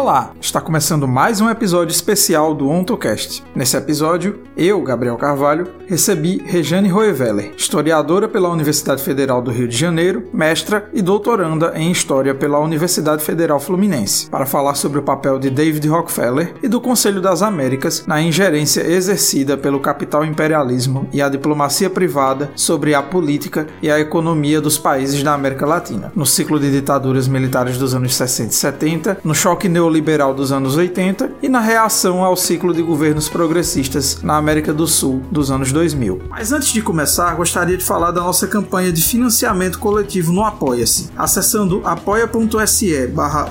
Olá, está começando mais um episódio especial do OntoCast. Nesse episódio, eu, Gabriel Carvalho, recebi Rejane Roeveller, historiadora pela Universidade Federal do Rio de Janeiro, mestra e doutoranda em História pela Universidade Federal Fluminense, para falar sobre o papel de David Rockefeller e do Conselho das Américas na ingerência exercida pelo capital imperialismo e a diplomacia privada sobre a política e a economia dos países da América Latina, no ciclo de ditaduras militares dos anos 60 e 70, no choque neoliberal dos anos 80 e na reação ao ciclo de governos progressistas na América do Sul dos anos 2000. Mas antes de começar, gostaria de falar da nossa campanha de financiamento coletivo no Apoia-se. Acessando apoia.se barra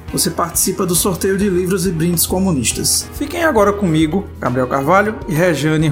você participa do sorteio de livros e brindes comunistas. Fiquem agora comigo, Gabriel Carvalho e Rejane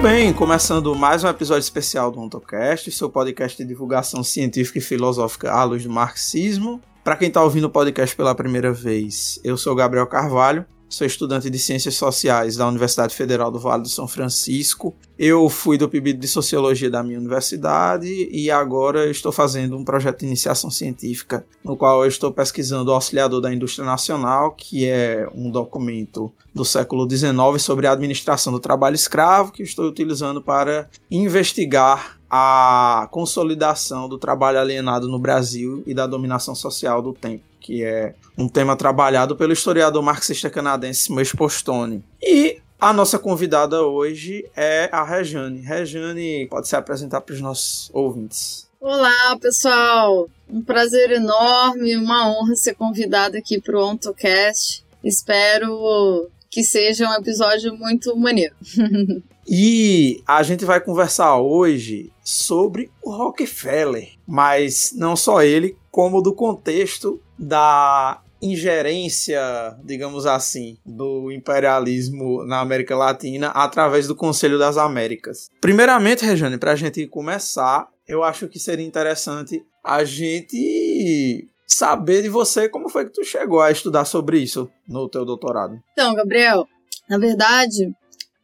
Roeveller. bem, começando mais um episódio especial do OntoCast, seu podcast de divulgação científica e filosófica à luz do marxismo. Para quem está ouvindo o podcast pela primeira vez, eu sou Gabriel Carvalho, sou estudante de Ciências Sociais da Universidade Federal do Vale do São Francisco. Eu fui do PIB de Sociologia da minha universidade e agora estou fazendo um projeto de iniciação científica, no qual eu estou pesquisando o Auxiliador da Indústria Nacional, que é um documento do século XIX sobre a administração do trabalho escravo, que estou utilizando para investigar a consolidação do trabalho alienado no Brasil e da dominação social do tempo que é um tema trabalhado pelo historiador marxista canadense Mois Postone. E a nossa convidada hoje é a Rejane. Rejane pode se apresentar para os nossos ouvintes. Olá, pessoal! Um prazer enorme, uma honra ser convidada aqui para o OntoCast. Espero que seja um episódio muito maneiro. e a gente vai conversar hoje sobre o Rockefeller, mas não só ele, como do contexto da ingerência, digamos assim, do imperialismo na América Latina através do Conselho das Américas. Primeiramente, Rejane, para a gente começar, eu acho que seria interessante a gente saber de você como foi que tu chegou a estudar sobre isso no teu doutorado. Então, Gabriel, na verdade,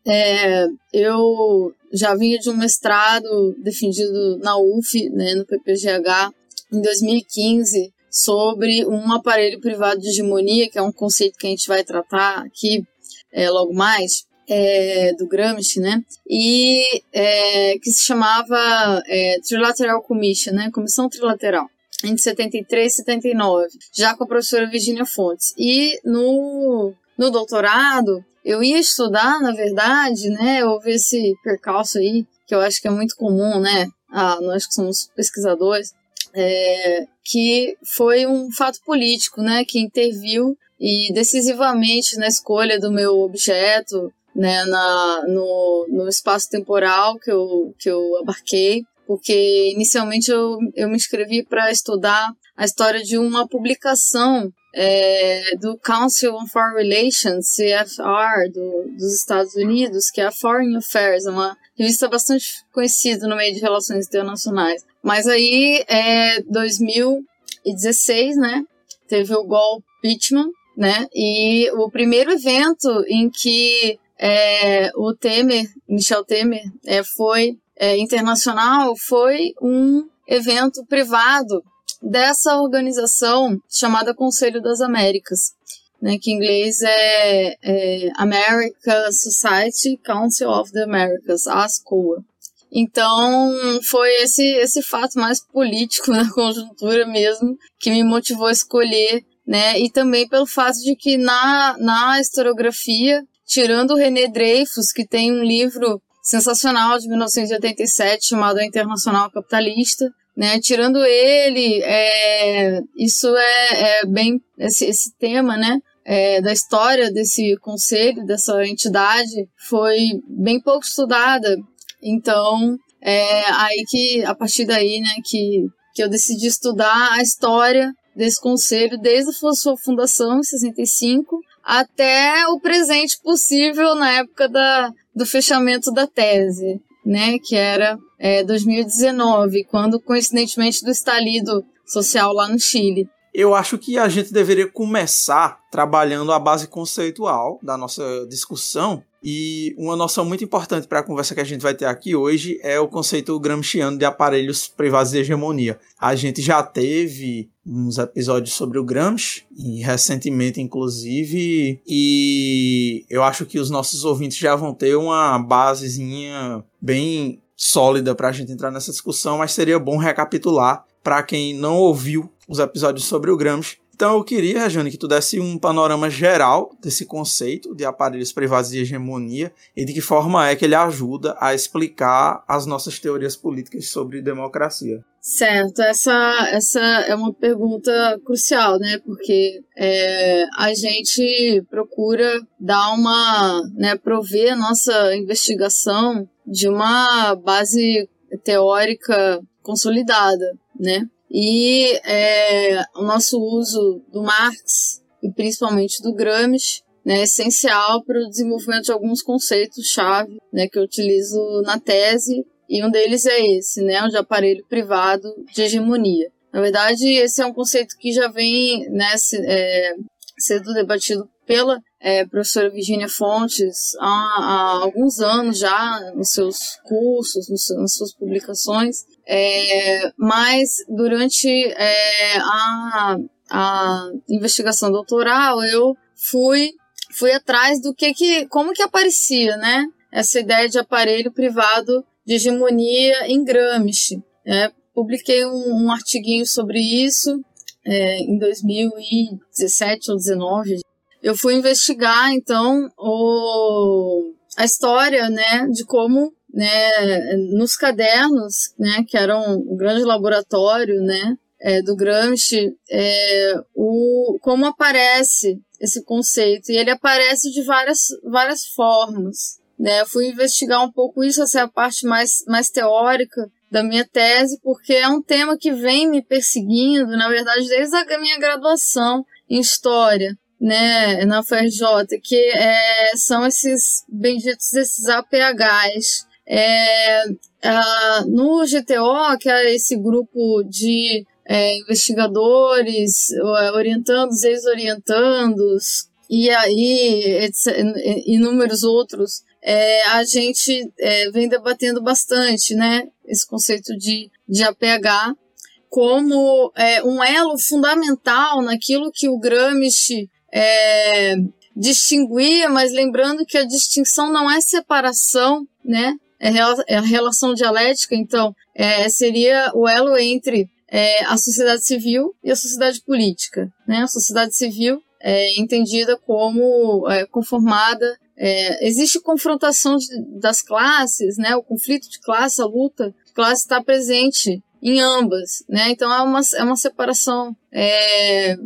é, eu já vinha de um mestrado defendido na UF, né, no PPGH, em 2015, sobre um aparelho privado de hegemonia, que é um conceito que a gente vai tratar aqui é, logo mais, é, do Gramsci, né? E é, que se chamava é, Trilateral Commission, né? Comissão Trilateral. Entre 73 e 79, já com a professora Virginia Fontes. E no, no doutorado, eu ia estudar, na verdade, né? Houve esse percalço aí, que eu acho que é muito comum, né? Ah, nós que somos pesquisadores, é, que foi um fato político, né, que interviu e decisivamente na escolha do meu objeto, né, na, no, no espaço temporal que eu, que eu abarquei, porque inicialmente eu, eu me inscrevi para estudar a história de uma publicação é, do Council on Foreign Relations, CFR, do, dos Estados Unidos, que é a Foreign Affairs, é uma revista bastante conhecida no meio de relações internacionais. Mas aí, é 2016, né? Teve o golpe Pittman, né? E o primeiro evento em que é, o Temer, Michel Temer, é, foi é, internacional foi um evento privado dessa organização chamada Conselho das Américas, né, que em inglês é, é America Society Council of the Americas, ASCOA. Então, foi esse, esse fato mais político na conjuntura mesmo que me motivou a escolher, né? E também pelo fato de que na, na historiografia, tirando o René Dreyfus, que tem um livro sensacional de 1987 chamado A Internacional Capitalista, né? Tirando ele, é, isso é, é bem esse, esse tema, né? é, da história desse conselho, dessa entidade, foi bem pouco estudada. Então, é aí que, a partir daí, né, que, que eu decidi estudar a história desse conselho desde a sua fundação, em 65, até o presente possível na época da, do fechamento da tese, né, que era é, 2019, quando coincidentemente do estalido social lá no Chile. Eu acho que a gente deveria começar trabalhando a base conceitual da nossa discussão. E uma noção muito importante para a conversa que a gente vai ter aqui hoje é o conceito gramsciano de aparelhos privados de hegemonia. A gente já teve uns episódios sobre o Gramsci, e recentemente inclusive, e eu acho que os nossos ouvintes já vão ter uma basezinha bem sólida para a gente entrar nessa discussão, mas seria bom recapitular para quem não ouviu os episódios sobre o Gramsci. Então eu queria, Jane, que tu desse um panorama geral desse conceito de aparelhos privados de hegemonia e de que forma é que ele ajuda a explicar as nossas teorias políticas sobre democracia. Certo, essa, essa é uma pergunta crucial, né? Porque é, a gente procura dar uma, né, prover a nossa investigação de uma base teórica consolidada, né? E é, o nosso uso do Marx e principalmente do Gramsci né, é essencial para o desenvolvimento de alguns conceitos-chave né, que eu utilizo na tese, e um deles é esse, né, o de aparelho privado de hegemonia. Na verdade, esse é um conceito que já vem né, se, é, sendo debatido pela é, professora Virginia Fontes há, há, alguns anos já nos seus cursos, nos, nas suas publicações, é, mas durante é, a, a investigação doutoral eu fui fui atrás do que que como que aparecia, né? Essa ideia de aparelho privado de hegemonia em Gramsci. Né? Publiquei um, um artiguinho sobre isso é, em 2017 ou 2019. Eu fui investigar então o, a história, né, de como né, nos cadernos, né, que eram um grande laboratório, né, é, do Gramsci, é, o, como aparece esse conceito. E ele aparece de várias, várias formas. Né? Eu fui investigar um pouco isso, essa é a parte mais, mais teórica da minha tese, porque é um tema que vem me perseguindo, na verdade, desde a minha graduação em História né, na UFRJ, que é, são esses benditos esses APHs é, a, no GTO, que é esse grupo de é, investigadores, orientandos, ex-orientandos, e aí inúmeros outros, é, a gente é, vem debatendo bastante, né, esse conceito de, de APH como é, um elo fundamental naquilo que o Gramsci é, distinguia, mas lembrando que a distinção não é separação, né, é, é a relação dialética, então, é, seria o elo entre é, a sociedade civil e a sociedade política. Né? A sociedade civil é entendida como é, conformada. É, existe confrontação de, das classes, né? o conflito de classe, a luta de classe está presente em ambas. Né? Então é uma, é uma separação é,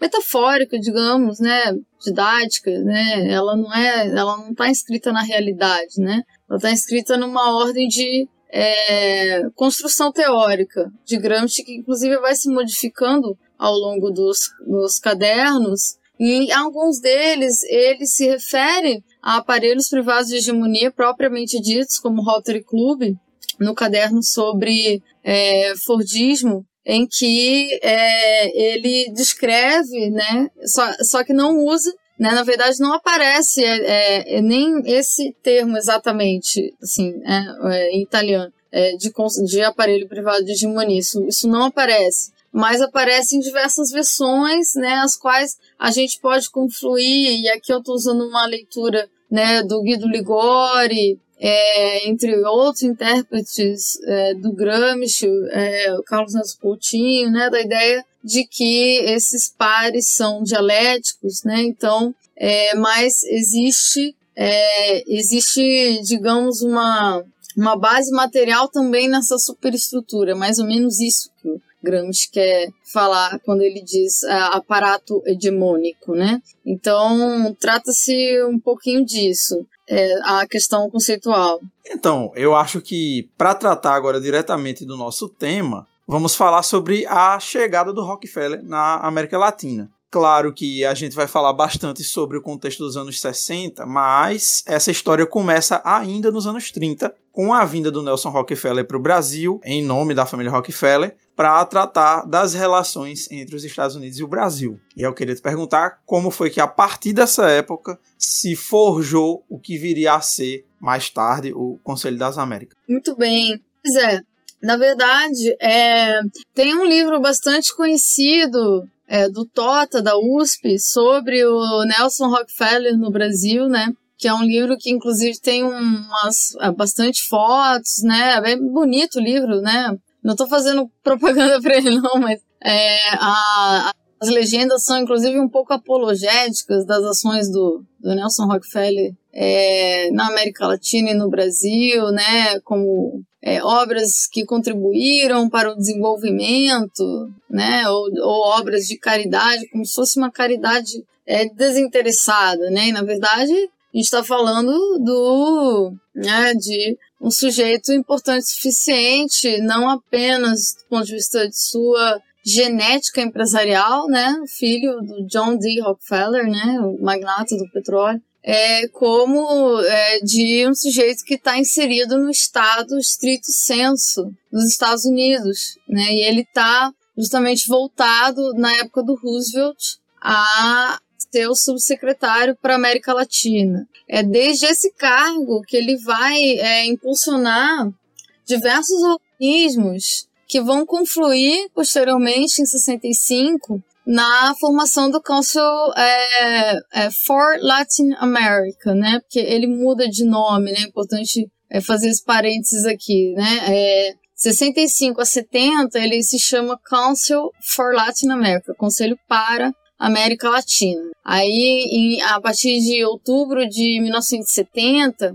metafórica, digamos, né? didática, né? ela não é, ela não está inscrita na realidade, né? Ela está inscrita numa ordem de é, construção teórica de Gramsci, que inclusive vai se modificando ao longo dos, dos cadernos. E em alguns deles, ele se refere a aparelhos privados de hegemonia propriamente ditos, como Rotary Club, no caderno sobre é, Fordismo, em que é, ele descreve, né, só, só que não usa né? Na verdade, não aparece é, é, é, nem esse termo exatamente, assim, é, é em italiano, é, de, de aparelho privado de hegemonia. Isso, isso não aparece. Mas aparece em diversas versões, né, as quais a gente pode confluir, e aqui eu estou usando uma leitura né, do Guido Ligori, é, entre outros intérpretes é, do Gramsci, é, o Carlos Neto Coutinho, né, da ideia de que esses pares são dialéticos, né, então, é, mas existe, é, existe, digamos, uma, uma base material também nessa superestrutura, mais ou menos isso que o, Gramsci quer falar quando ele diz é, aparato hegemônico, né? Então, trata-se um pouquinho disso, é, a questão conceitual. Então, eu acho que para tratar agora diretamente do nosso tema, vamos falar sobre a chegada do Rockefeller na América Latina. Claro que a gente vai falar bastante sobre o contexto dos anos 60, mas essa história começa ainda nos anos 30, com a vinda do Nelson Rockefeller para o Brasil, em nome da família Rockefeller, para tratar das relações entre os Estados Unidos e o Brasil. E eu queria te perguntar como foi que, a partir dessa época, se forjou o que viria a ser mais tarde o Conselho das Américas. Muito bem. Pois é, na verdade, é, tem um livro bastante conhecido é, do Tota, da USP, sobre o Nelson Rockefeller no Brasil, né? Que é um livro que, inclusive, tem umas é, bastante fotos, né? É bem bonito o livro, né? Não estou fazendo propaganda para ele, não, mas é, a, as legendas são, inclusive, um pouco apologéticas das ações do, do Nelson Rockefeller é, na América Latina e no Brasil, né? Como é, obras que contribuíram para o desenvolvimento, né, ou, ou, obras de caridade, como se fosse uma caridade é, desinteressada, né, e na verdade a gente está falando do, né, de um sujeito importante o suficiente, não apenas do ponto de vista de sua genética empresarial, né, filho do John D. Rockefeller, né, o magnata do petróleo, é, como é, de um sujeito que está inserido no estado estrito senso dos Estados Unidos, né? E ele está justamente voltado na época do Roosevelt a ser o subsecretário para América Latina. É desde esse cargo que ele vai é, impulsionar diversos organismos que vão confluir posteriormente em 65 na formação do Council é, é, for Latin America, né? Porque ele muda de nome, né? É importante é, fazer esse parênteses aqui, né? É, 65 a 70 ele se chama Council for Latin America, Conselho para América Latina. Aí, em, a partir de outubro de 1970,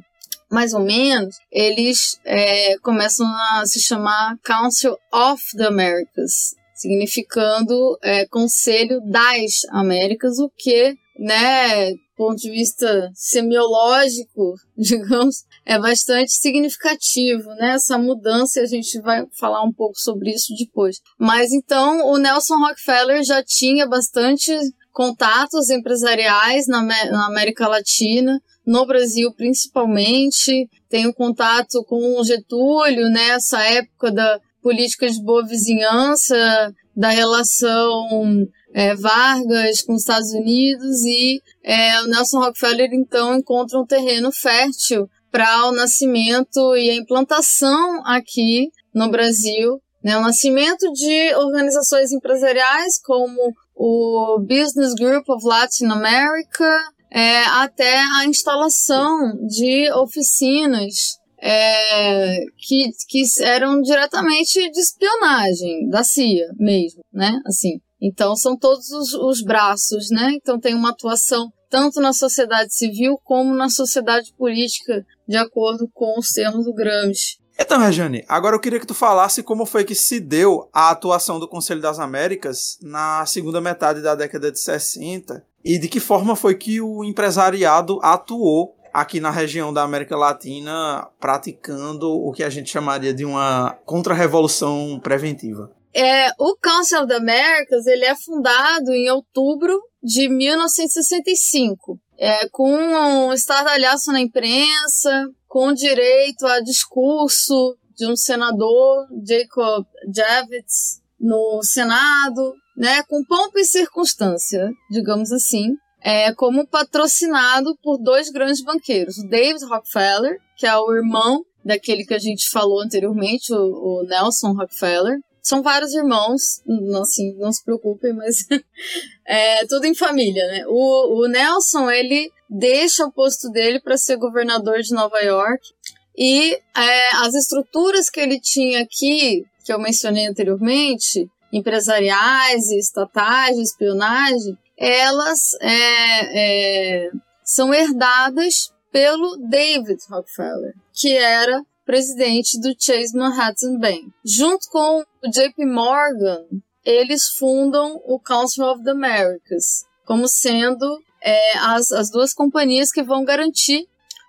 mais ou menos, eles é, começam a se chamar Council of the Americas, significando é, Conselho das Américas, o que, né, do ponto de vista semiológico, digamos, é bastante significativo, né? Essa mudança, a gente vai falar um pouco sobre isso depois. Mas então, o Nelson Rockefeller já tinha bastante contatos empresariais na, na América Latina, no Brasil principalmente, tem um contato com o Getúlio, nessa né, época da políticas de boa vizinhança, da relação é, Vargas com os Estados Unidos e é, o Nelson Rockefeller então encontra um terreno fértil para o nascimento e a implantação aqui no Brasil, né, o nascimento de organizações empresariais como o Business Group of Latin America, é, até a instalação de oficinas é, que, que eram diretamente de espionagem da CIA mesmo, né? Assim, então são todos os, os braços, né? Então tem uma atuação tanto na sociedade civil como na sociedade política, de acordo com os termos do Gramsci. Então, Rejane, agora eu queria que tu falasse como foi que se deu a atuação do Conselho das Américas na segunda metade da década de 60 e de que forma foi que o empresariado atuou aqui na região da América Latina praticando o que a gente chamaria de uma contra-revolução preventiva. É, o Council of the Americas ele é fundado em outubro de 1965, é, com um estardalhaço na imprensa, com direito a discurso de um senador, Jacob Javits, no Senado, né, com pompa e circunstância, digamos assim é, como patrocinado por dois grandes banqueiros, o David Rockefeller, que é o irmão daquele que a gente falou anteriormente, o, o Nelson Rockefeller. São vários irmãos, assim, não se preocupem, mas é tudo em família, né? O, o Nelson, ele deixa o posto dele para ser governador de Nova York e é, as estruturas que ele tinha aqui, que eu mencionei anteriormente, empresariais e estatais de espionagem, elas é, é, são herdadas pelo David Rockefeller, que era presidente do Chase Manhattan Bank. Junto com o JP Morgan, eles fundam o Council of the Americas, como sendo é, as, as duas companhias que vão garantir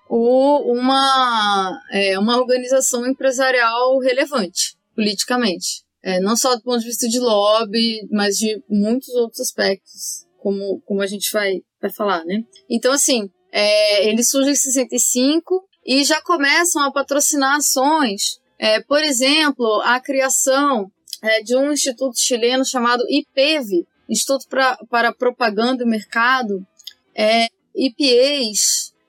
o, uma, é, uma organização empresarial relevante politicamente. É, não só do ponto de vista de lobby, mas de muitos outros aspectos, como, como a gente vai, vai falar, né? Então, assim, é, eles surgem em 65 e já começam a patrocinar ações. É, por exemplo, a criação é, de um instituto chileno chamado IPEV, Instituto pra, para Propaganda e Mercado, é,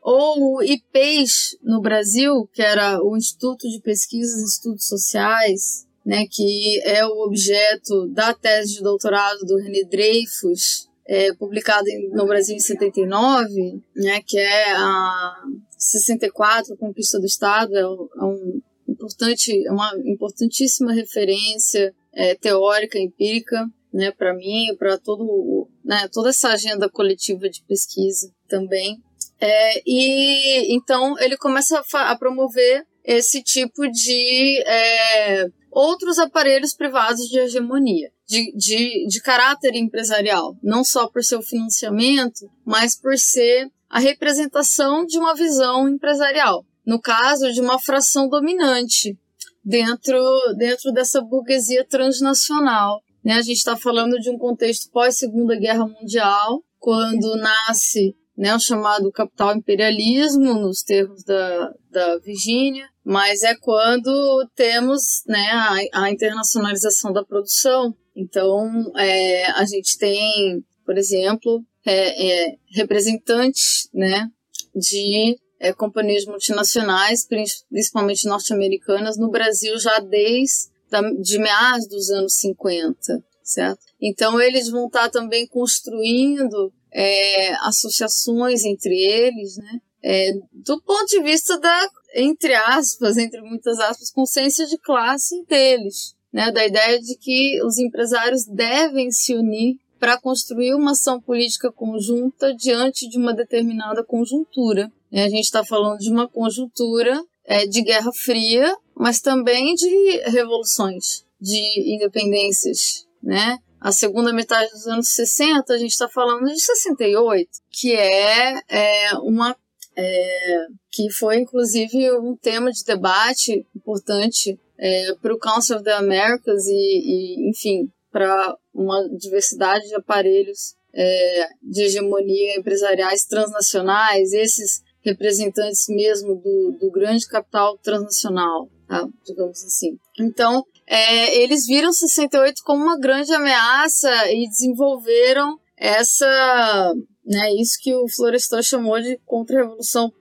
ou IPEs no Brasil, que era o Instituto de Pesquisas e Estudos Sociais, né, que é o objeto da tese de doutorado do René Dreyfus, é, publicada no Brasil em 79, né, que é a 64, a Conquista do Estado, é, um importante, é uma importantíssima referência é, teórica, empírica, né, para mim, para todo, né, toda essa agenda coletiva de pesquisa também. É, e então ele começa a, a promover esse tipo de é, outros aparelhos privados de hegemonia, de, de, de caráter empresarial, não só por seu financiamento, mas por ser a representação de uma visão empresarial. No caso, de uma fração dominante dentro, dentro dessa burguesia transnacional. Né? A gente está falando de um contexto pós-Segunda Guerra Mundial, quando nasce né, o chamado capital imperialismo, nos termos da, da Virgínia, mas é quando temos né, a, a internacionalização da produção. Então, é, a gente tem, por exemplo, é, é, representantes né, de é, companhias multinacionais, principalmente norte-americanas, no Brasil já desde da, de meados dos anos 50, certo? Então eles vão estar também construindo é, associações entre eles, né? É, do ponto de vista da, entre aspas, entre muitas aspas, consciência de classe deles, né? Da ideia de que os empresários devem se unir para construir uma ação política conjunta diante de uma determinada conjuntura. A gente está falando de uma conjuntura é, de Guerra Fria, mas também de revoluções, de independências, né? A segunda metade dos anos 60, a gente está falando de 68, que é, é uma é, que foi inclusive um tema de debate importante é, para o Council of the Americas e, e enfim, para uma diversidade de aparelhos é, de hegemonia empresariais transnacionais, esses representantes mesmo do, do grande capital transnacional, tá? digamos assim. Então, é, eles viram 68 como uma grande ameaça e desenvolveram essa, né, isso que o Florestan chamou de contra-revolução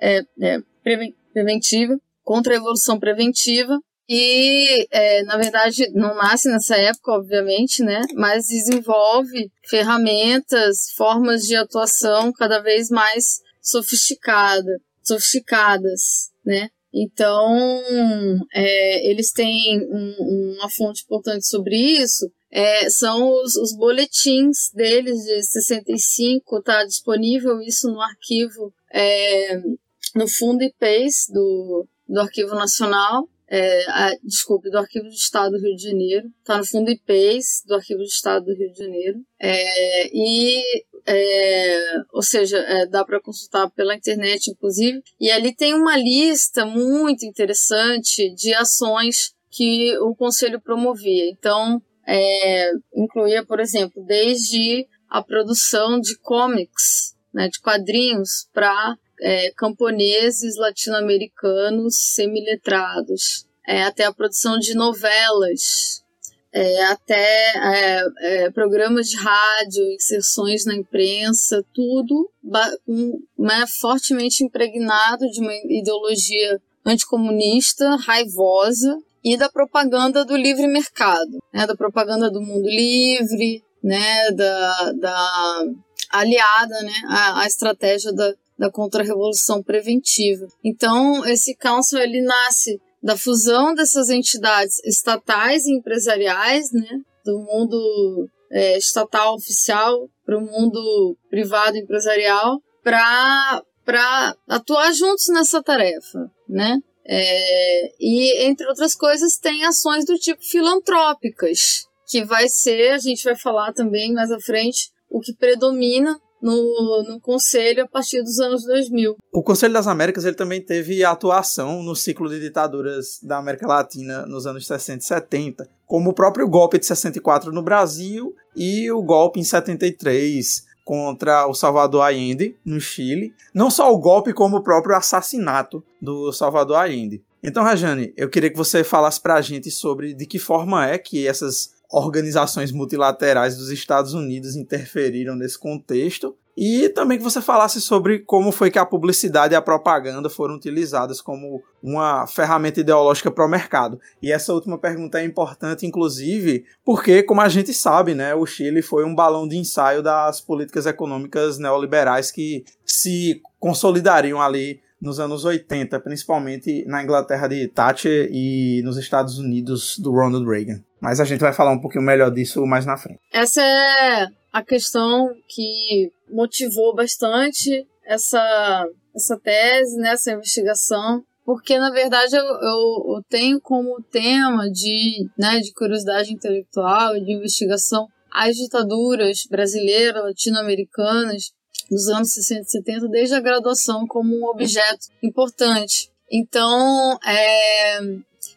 é, é, preventiva, contra-revolução preventiva, e, é, na verdade, não nasce nessa época, obviamente, né? Mas desenvolve ferramentas, formas de atuação cada vez mais sofisticada, sofisticadas, né? Então, é, eles têm um, uma fonte importante sobre isso, é, são os, os, boletins deles de 65, tá disponível isso no arquivo, é, no fundo IPES do, do Arquivo Nacional, é, a, desculpe, do Arquivo do Estado do Rio de Janeiro, está no fundo IPES do Arquivo do Estado do Rio de Janeiro, é, e é, ou seja, é, dá para consultar pela internet, inclusive. E ali tem uma lista muito interessante de ações que o conselho promovia. Então, é, incluía, por exemplo, desde a produção de comics, né, de quadrinhos para é, camponeses latino-americanos semiletrados, é, até a produção de novelas. É, até é, é, programas de rádio, inserções na imprensa, tudo com, né, fortemente impregnado de uma ideologia anticomunista, raivosa, e da propaganda do livre mercado, né, da propaganda do mundo livre, né, da, da aliada né, à, à estratégia da, da contra-revolução preventiva. Então, esse council ele nasce da fusão dessas entidades estatais e empresariais, né, do mundo é, estatal oficial para o mundo privado empresarial, para atuar juntos nessa tarefa, né? É, e, entre outras coisas, tem ações do tipo filantrópicas, que vai ser, a gente vai falar também mais à frente, o que predomina no, no Conselho a partir dos anos 2000. O Conselho das Américas ele também teve atuação no ciclo de ditaduras da América Latina nos anos 60 e 70, como o próprio golpe de 64 no Brasil e o golpe em 73 contra o Salvador Allende no Chile. Não só o golpe, como o próprio assassinato do Salvador Allende. Então, Rajane, eu queria que você falasse para a gente sobre de que forma é que essas organizações multilaterais dos Estados Unidos interferiram nesse contexto e também que você falasse sobre como foi que a publicidade e a propaganda foram utilizadas como uma ferramenta ideológica para o mercado. E essa última pergunta é importante, inclusive, porque, como a gente sabe, né, o Chile foi um balão de ensaio das políticas econômicas neoliberais que se consolidariam ali nos anos 80, principalmente na Inglaterra de Thatcher e nos Estados Unidos do Ronald Reagan. Mas a gente vai falar um pouquinho melhor disso mais na frente. Essa é a questão que motivou bastante essa, essa tese, né, essa investigação, porque na verdade eu, eu, eu tenho como tema de, né, de curiosidade intelectual e de investigação as ditaduras brasileiras, latino-americanas dos anos 60 e 70, desde a graduação, como um objeto importante. Então, é,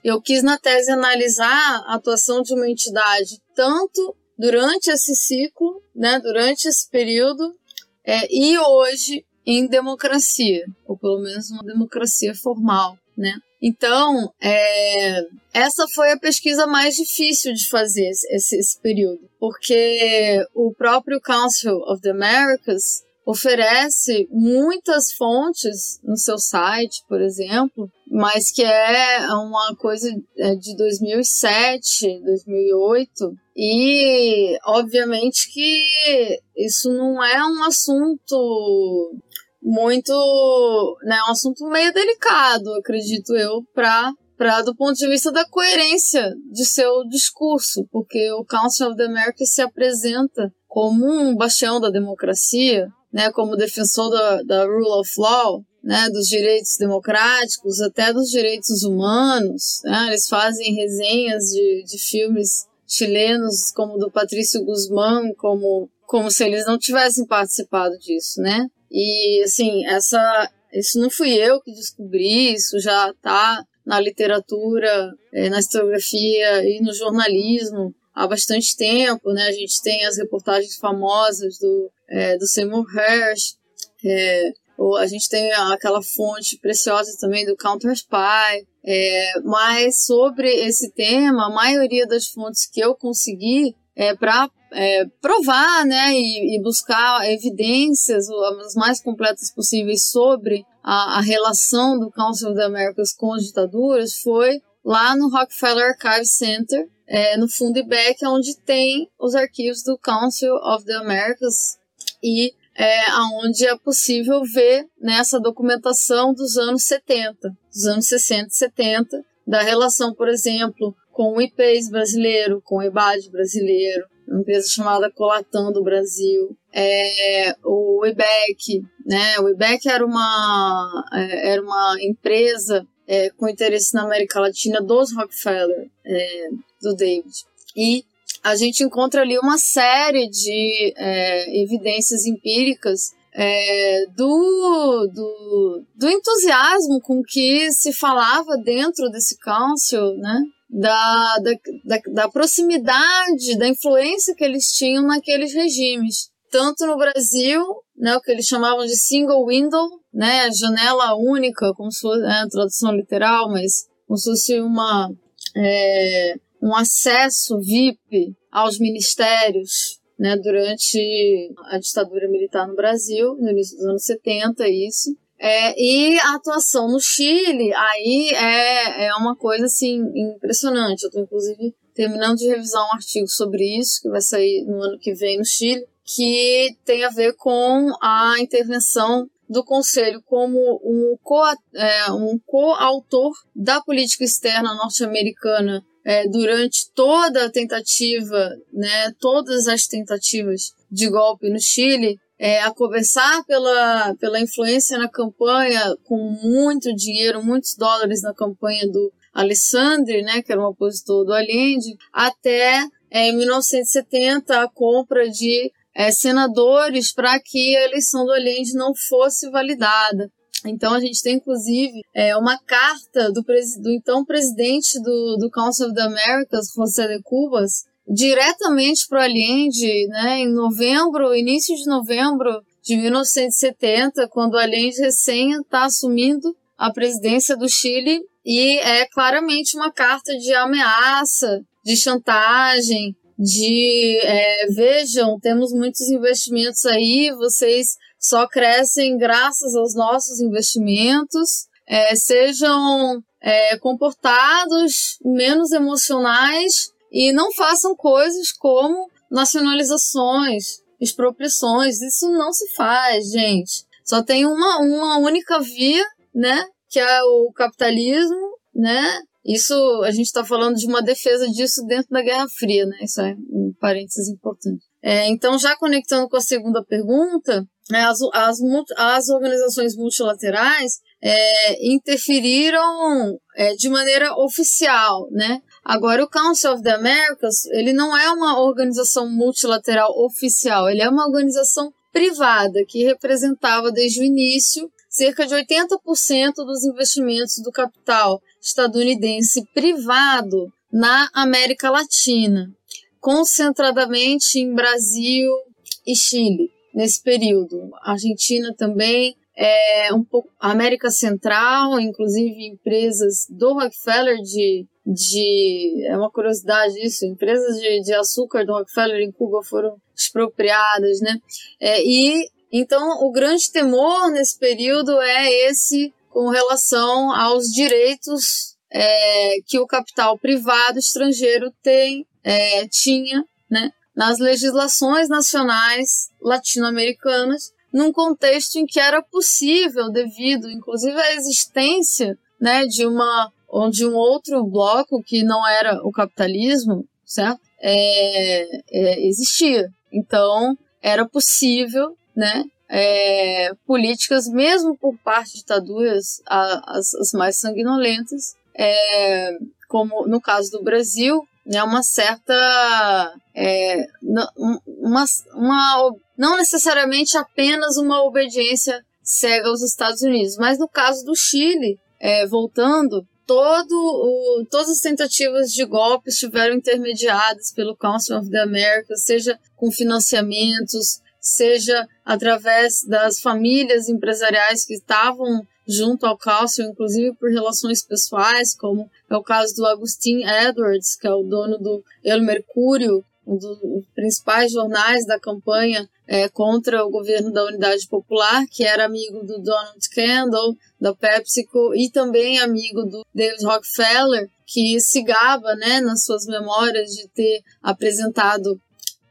eu quis na tese analisar a atuação de uma entidade tanto durante esse ciclo, né, durante esse período, é, e hoje em democracia, ou pelo menos uma democracia formal, né? Então, é, essa foi a pesquisa mais difícil de fazer esse, esse período, porque o próprio Council of the Americas oferece muitas fontes no seu site, por exemplo, mas que é uma coisa é, de 2007, 2008, e obviamente que isso não é um assunto muito, né, um assunto meio delicado, acredito eu, para para do ponto de vista da coerência de seu discurso, porque o Council of the Americas se apresenta como um bastião da democracia, né, como defensor da, da rule of law, né, dos direitos democráticos, até dos direitos humanos. Né, eles fazem resenhas de, de filmes chilenos, como do Patrício Guzmán, como, como se eles não tivessem participado disso, né? E, assim, essa, isso não fui eu que descobri, isso já está na literatura, é, na historiografia e no jornalismo há bastante tempo, né? A gente tem as reportagens famosas do é, do Seymour Hersh, é, ou a gente tem aquela fonte preciosa também do Counter Spy, é, mas sobre esse tema, a maioria das fontes que eu consegui é para é, provar né, e, e, buscar evidências as mais completas possíveis sobre a, a relação do Council of the Americas com as ditaduras foi lá no Rockefeller Archive Center, é, no Fundebeck, onde tem os arquivos do Council of the Americas e é, aonde é possível ver nessa documentação dos anos 70, dos anos 60 e 70, da relação, por exemplo, com o IPES brasileiro, com o EBAD brasileiro, uma empresa chamada Colatando Brasil, é, o IBEC, né? O IBEC era uma, é, era uma empresa é, com interesse na América Latina dos Rockefeller, é, do David. E a gente encontra ali uma série de é, evidências empíricas é, do, do, do, entusiasmo com que se falava dentro desse council, né? Da, da, da, da, proximidade, da influência que eles tinham naqueles regimes. Tanto no Brasil, né, o que eles chamavam de single window, né, janela única, como se fosse né, tradução literal, mas como se fosse uma, é, um acesso VIP aos ministérios né, durante a ditadura militar no Brasil, no início dos anos 70, isso. É, e a atuação no Chile, aí é, é uma coisa assim impressionante. Eu estou, inclusive, terminando de revisar um artigo sobre isso, que vai sair no ano que vem no Chile, que tem a ver com a intervenção do Conselho como um co-autor é, um da política externa norte-americana é, durante toda a tentativa, né, todas as tentativas de golpe no Chile, é, a começar pela, pela influência na campanha, com muito dinheiro, muitos dólares na campanha do Alessandri, né, que era um opositor do Allende, até é, em 1970 a compra de é, senadores para que a eleição do Allende não fosse validada. Então a gente tem inclusive é, uma carta do, do então presidente do, do Council of the Americas, José de Cubas, diretamente para o Allende, né, em novembro, início de novembro de 1970, quando o Allende recém está assumindo a presidência do Chile e é claramente uma carta de ameaça, de chantagem, de é, vejam, temos muitos investimentos aí, vocês só crescem graças aos nossos investimentos, é, sejam é, comportados, menos emocionais e não façam coisas como nacionalizações, expropriações. Isso não se faz, gente. Só tem uma, uma única via, né? Que é o capitalismo, né? Isso, a gente está falando de uma defesa disso dentro da Guerra Fria, né? Isso é um parênteses importante. É, então, já conectando com a segunda pergunta, as, as, as organizações multilaterais é, interferiram é, de maneira oficial, né? Agora, o Council of the Americas, ele não é uma organização multilateral oficial, ele é uma organização privada que representava desde o início cerca de 80% dos investimentos do capital estadunidense privado na América Latina, concentradamente em Brasil e Chile nesse período. Argentina também, é, um pouco América Central, inclusive empresas do Rockefeller de, de é uma curiosidade isso, empresas de, de açúcar do Rockefeller em Cuba foram expropriadas, né? É, e então o grande temor nesse período é esse com relação aos direitos é, que o capital privado estrangeiro tem, é, tinha, né, nas legislações nacionais latino-americanas, num contexto em que era possível, devido, inclusive, à existência, né, de uma de um outro bloco que não era o capitalismo, certo? É, é, existia. Então, era possível, né, é, políticas, mesmo por parte de ditaduras as, as mais sanguinolentas, é, como no caso do Brasil, né, uma certa. É, uma, uma, não necessariamente apenas uma obediência cega aos Estados Unidos, mas no caso do Chile, é, voltando, todo o, todas as tentativas de golpe estiveram intermediadas pelo Council of the Americas, seja com financiamentos, seja através das famílias empresariais que estavam junto ao Cássio, inclusive por relações pessoais, como é o caso do Agustin Edwards, que é o dono do El Mercúrio, um dos principais jornais da campanha é, contra o governo da Unidade Popular, que era amigo do Donald Kendall, da PepsiCo, e também amigo do David Rockefeller, que se gaba né, nas suas memórias de ter apresentado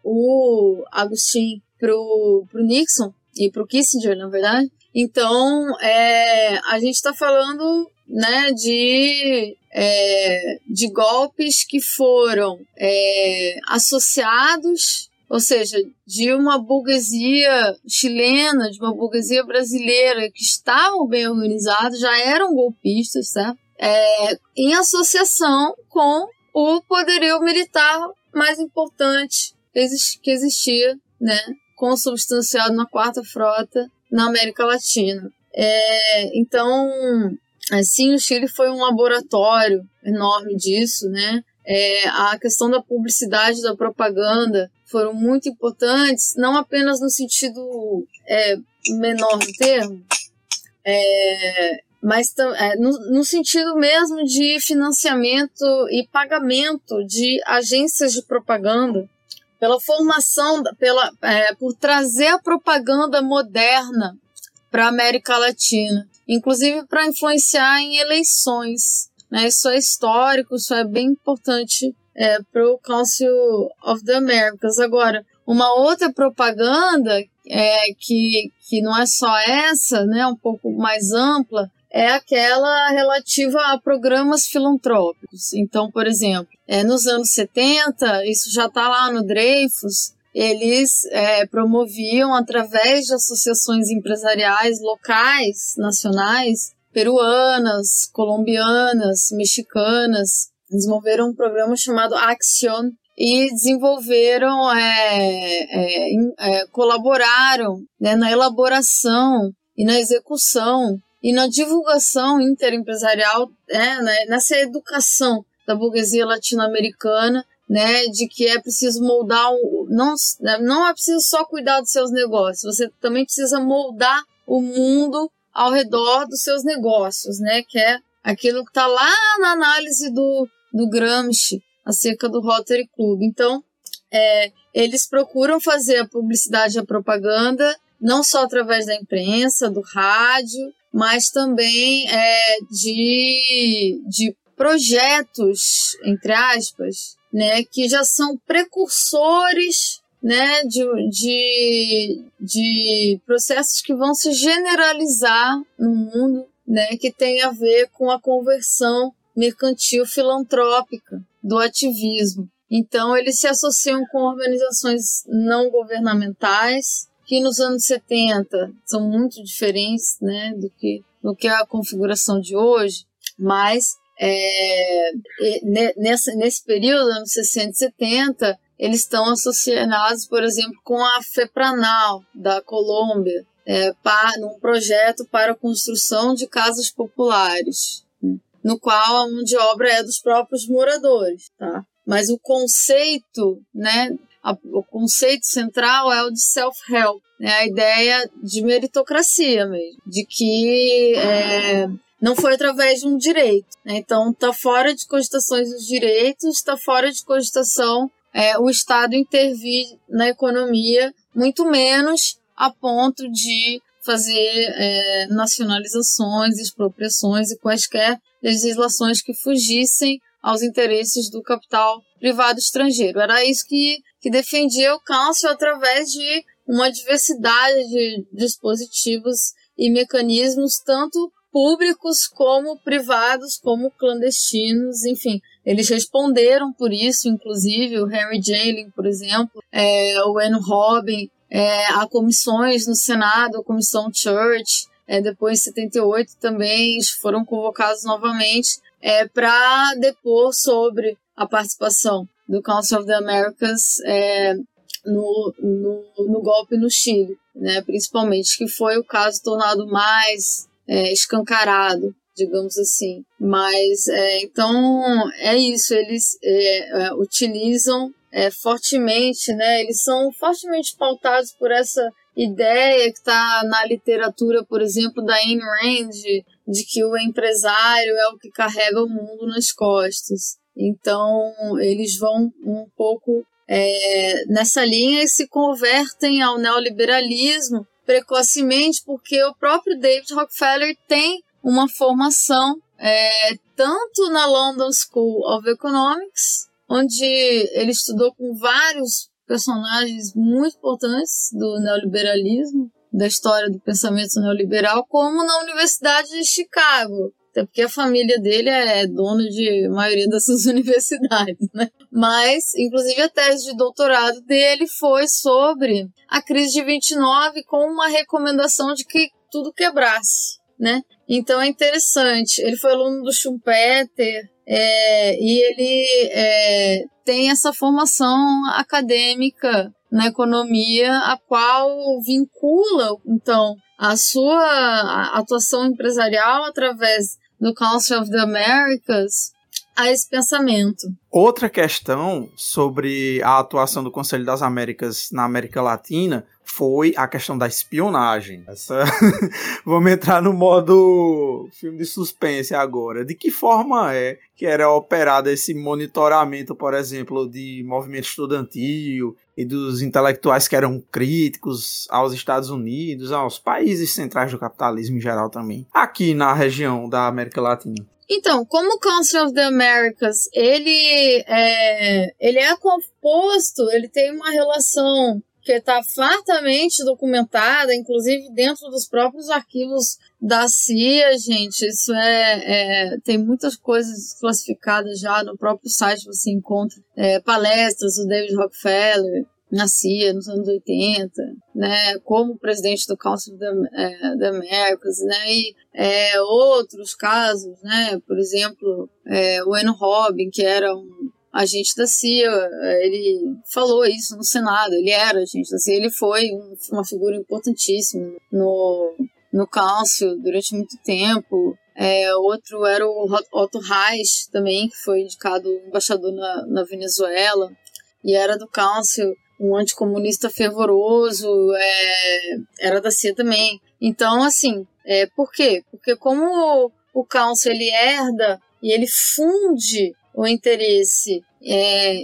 o Agustin pro, pro Nixon e pro Kissinger, na verdade. Então, é, a gente está falando né, de, é, de golpes que foram é, associados, ou seja, de uma burguesia chilena, de uma burguesia brasileira que estavam bem organizados, já eram golpistas, certo? É, em associação com o poderio militar mais importante que existia né, consubstanciado na quarta frota na América Latina. É, então, assim, o Chile foi um laboratório enorme disso, né? É, a questão da publicidade, da propaganda foram muito importantes, não apenas no sentido é, menor do termo, é, mas é, no, no, sentido mesmo de financiamento e pagamento de agências de propaganda pela formação, pela, é, por trazer a propaganda moderna para a América Latina, inclusive para influenciar em eleições. Né? Isso é histórico, isso é bem importante é, para o Council of the Americas. Agora, uma outra propaganda é, que, que não é só essa, né, um pouco mais ampla, é aquela relativa a programas filantrópicos. Então, por exemplo, é, nos anos 70, isso já está lá no Dreyfus, eles é, promoviam, através de associações empresariais locais, nacionais, peruanas, colombianas, mexicanas, desenvolveram um programa chamado Action e desenvolveram, é, é, é, colaboraram né, na elaboração e na execução e na divulgação interempresarial, é, né, nessa educação da burguesia latino-americana, né, de que é preciso moldar, o, não, né, não é preciso só cuidar dos seus negócios, você também precisa moldar o mundo ao redor dos seus negócios, né, que é aquilo que está lá na análise do, do Gramsci acerca do Rotary Club. Então, é, eles procuram fazer a publicidade e a propaganda não só através da imprensa, do rádio, mas também é, de, de projetos, entre aspas, né, que já são precursores né, de, de, de processos que vão se generalizar no mundo, né, que tem a ver com a conversão mercantil filantrópica do ativismo. Então, eles se associam com organizações não governamentais, que nos anos 70 são muito diferentes né, do, que, do que a configuração de hoje, mas é, nessa, nesse período, anos 60 e 70, eles estão associados, por exemplo, com a FEPRANAL da Colômbia, é, para, num projeto para a construção de casas populares, né, no qual a mão de obra é dos próprios moradores, tá? Mas o conceito, né, a, o conceito central é o de self-help, né, a ideia de meritocracia mesmo, de que é, não foi através de um direito. Né? Então, está fora de cogitações dos direitos, está fora de cogitação é, o Estado intervir na economia, muito menos a ponto de fazer é, nacionalizações, expropriações e quaisquer legislações que fugissem aos interesses do capital privado estrangeiro. Era isso que, que defendia o Council através de uma diversidade de dispositivos e mecanismos, tanto públicos como privados, como clandestinos, enfim. Eles responderam por isso, inclusive o Henry Jayling, por exemplo, é, o Anne Robin, é, há comissões no Senado, a Comissão Church, é, depois em 78 também foram convocados novamente é, para depor sobre a participação do Council of the Americas é, no, no, no, golpe no Chile, né, principalmente, que foi o caso tornado mais é, escancarado, digamos assim. Mas, é, então, é isso, eles é, é, utilizam é, fortemente, né, eles são fortemente pautados por essa ideia que está na literatura, por exemplo, da Ayn Rand, de que o empresário é o que carrega o mundo nas costas. Então, eles vão um pouco é, nessa linha e se convertem ao neoliberalismo precocemente, porque o próprio David Rockefeller tem uma formação é, tanto na London School of Economics, onde ele estudou com vários personagens muito importantes do neoliberalismo, da história do pensamento neoliberal, como na Universidade de Chicago, até porque a família dele é dona de maioria dessas universidades, né? Mas, inclusive, a tese de doutorado dele foi sobre a crise de 29 com uma recomendação de que tudo quebrasse, né? Então é interessante. Ele foi aluno do Schumpeter é, e ele é, tem essa formação acadêmica na economia, a qual vincula, então, a sua atuação empresarial através do Council of the Americas a esse pensamento. Outra questão sobre a atuação do Conselho das Américas na América Latina foi a questão da espionagem. Essa vamos entrar no modo filme de suspense agora. De que forma é que era operado esse monitoramento, por exemplo, de movimento estudantil e dos intelectuais que eram críticos aos Estados Unidos, aos países centrais do capitalismo em geral também, aqui na região da América Latina? Então, como o Council of the Americas, ele é, ele é composto, ele tem uma relação que está fartamente documentada, inclusive dentro dos próprios arquivos da CIA, gente. Isso é, é, tem muitas coisas classificadas já no próprio site. Você encontra é, palestras do David Rockefeller, na CIA nos anos 80, né, como presidente do Council da, é, da Américas, né, e é, outros casos, né, por exemplo, é, o Eno Robin, que era um agente da CIA, ele falou isso no Senado, ele era agente da CIA, ele foi um, uma figura importantíssima no, no Council durante muito tempo, é, outro era o Otto Reich também, que foi indicado embaixador na, na Venezuela e era do Council, um anticomunista fervoroso, é, era da CIA também. Então, assim, é, por quê? Porque como o Council ele herda e ele funde o interesse é,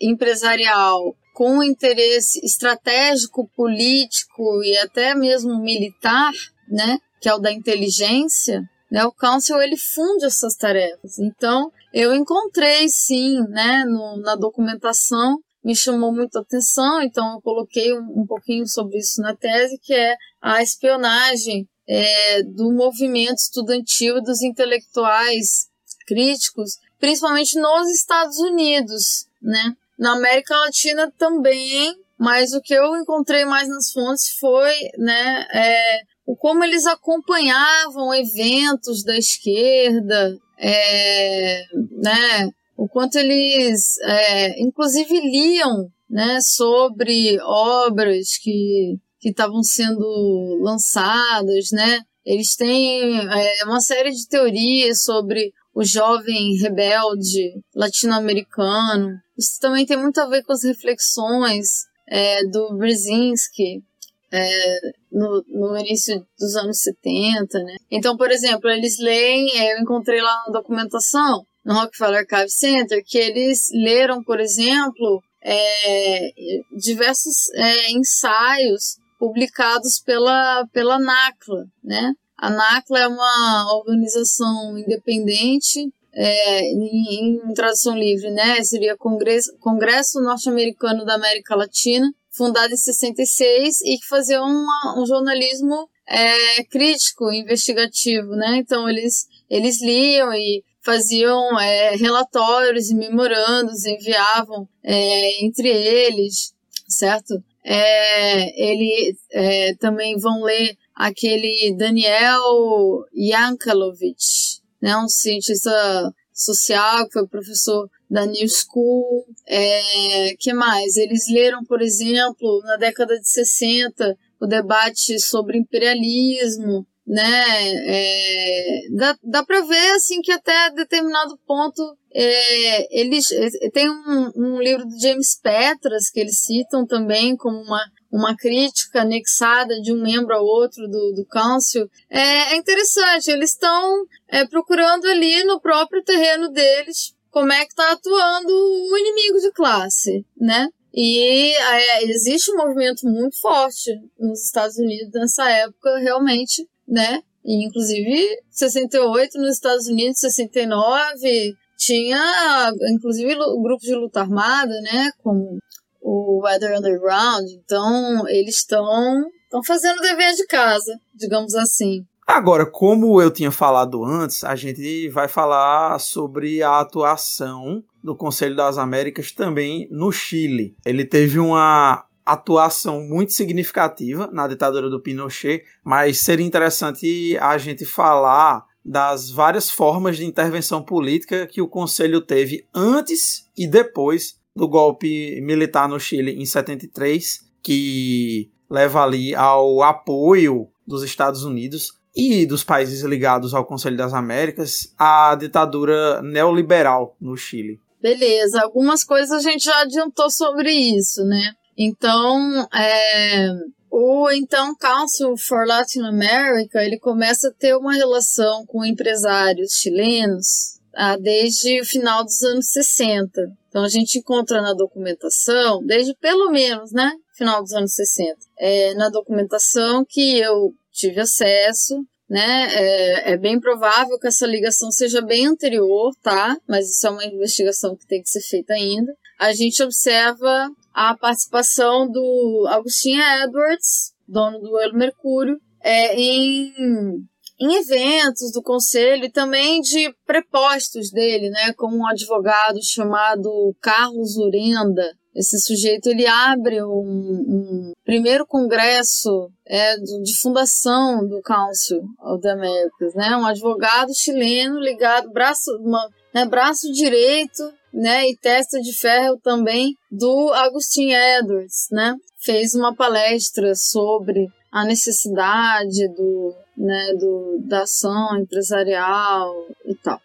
empresarial com o interesse estratégico, político e até mesmo militar, né, que é o da inteligência, né? O Council ele funde essas tarefas. Então, eu encontrei sim, né, no, na documentação, me chamou muita atenção, então eu coloquei um, um pouquinho sobre isso na tese, que é a espionagem é, do movimento estudantil dos intelectuais críticos, principalmente nos Estados Unidos, né? Na América Latina também, mas o que eu encontrei mais nas fontes foi, né, é, o como eles acompanhavam eventos da esquerda, é, né, o quanto eles, é, inclusive, liam né, sobre obras que estavam sendo lançadas, né? Eles têm é, uma série de teorias sobre o jovem rebelde latino-americano. Isso também tem muito a ver com as reflexões é, do Brzezinski, é, no, no início dos anos 70, né? Então, por exemplo, eles leem, é, eu encontrei lá na documentação, no Rockefeller Archive Center, que eles leram, por exemplo, é, diversos é, ensaios publicados pela, pela NACLA, né? A NACLA é uma organização independente, é, em, em, tradução livre, né? Seria Congresso, Congresso Norte-Americano da América Latina, fundada em 66 e que fazia uma, um jornalismo é, crítico, investigativo, né? Então eles, eles liam e faziam é, relatórios e memorandos, enviavam é, entre eles, certo? É, ele é, também vão ler aquele Daniel Yankelovich, né, um cientista social que foi professor da New School. É, que mais? Eles leram, por exemplo, na década de 60, o debate sobre imperialismo, né? É, dá dá para ver assim que até determinado ponto é, eles é, tem um, um livro do James Petras que eles citam também como uma uma crítica anexada de um membro ao outro do, do council, é, é interessante. Eles estão é, procurando ali no próprio terreno deles como é que está atuando o inimigo de classe, né? E é, existe um movimento muito forte nos Estados Unidos nessa época, realmente, né? E, inclusive, 68 nos Estados Unidos, 69, tinha, inclusive, grupos de luta armada, né? Como o Weather Underground. Então, eles estão estão fazendo dever de casa, digamos assim. Agora, como eu tinha falado antes, a gente vai falar sobre a atuação do Conselho das Américas também no Chile. Ele teve uma atuação muito significativa na ditadura do Pinochet, mas seria interessante a gente falar das várias formas de intervenção política que o Conselho teve antes e depois do golpe militar no Chile em 73, que leva ali ao apoio dos Estados Unidos e dos países ligados ao Conselho das Américas à ditadura neoliberal no Chile. Beleza, algumas coisas a gente já adiantou sobre isso, né? Então, é, o então Council for Latin America ele começa a ter uma relação com empresários chilenos ah, desde o final dos anos 60. Então a gente encontra na documentação, desde pelo menos, né, final dos anos 60, é, na documentação que eu tive acesso, né, é, é, bem provável que essa ligação seja bem anterior, tá? Mas isso é uma investigação que tem que ser feita ainda. A gente observa a participação do Augustin Edwards, dono do El Mercúrio, é, em em eventos do conselho e também de prepostos dele, né, como um advogado chamado Carlos Urenda. esse sujeito ele abre um, um primeiro congresso é, de fundação do Council of the Americas, né? Um advogado chileno ligado braço, uma, né, braço direito, né? E testa de ferro também do Agustin Edwards, né? Fez uma palestra sobre a necessidade do, né, do, da ação empresarial e tal.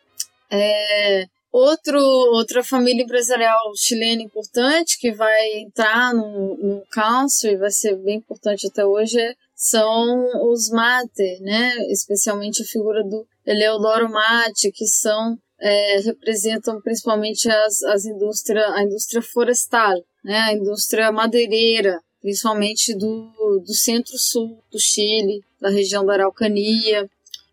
É, Outro, outra família empresarial chilena importante que vai entrar no, no council e vai ser bem importante até hoje é, são os Mate, né? especialmente a figura do Eleodoro Mate, que são é, representam principalmente as, as indústria, a indústria florestal, né? a indústria madeireira, principalmente do, do centro-sul do Chile, da região da Araucania,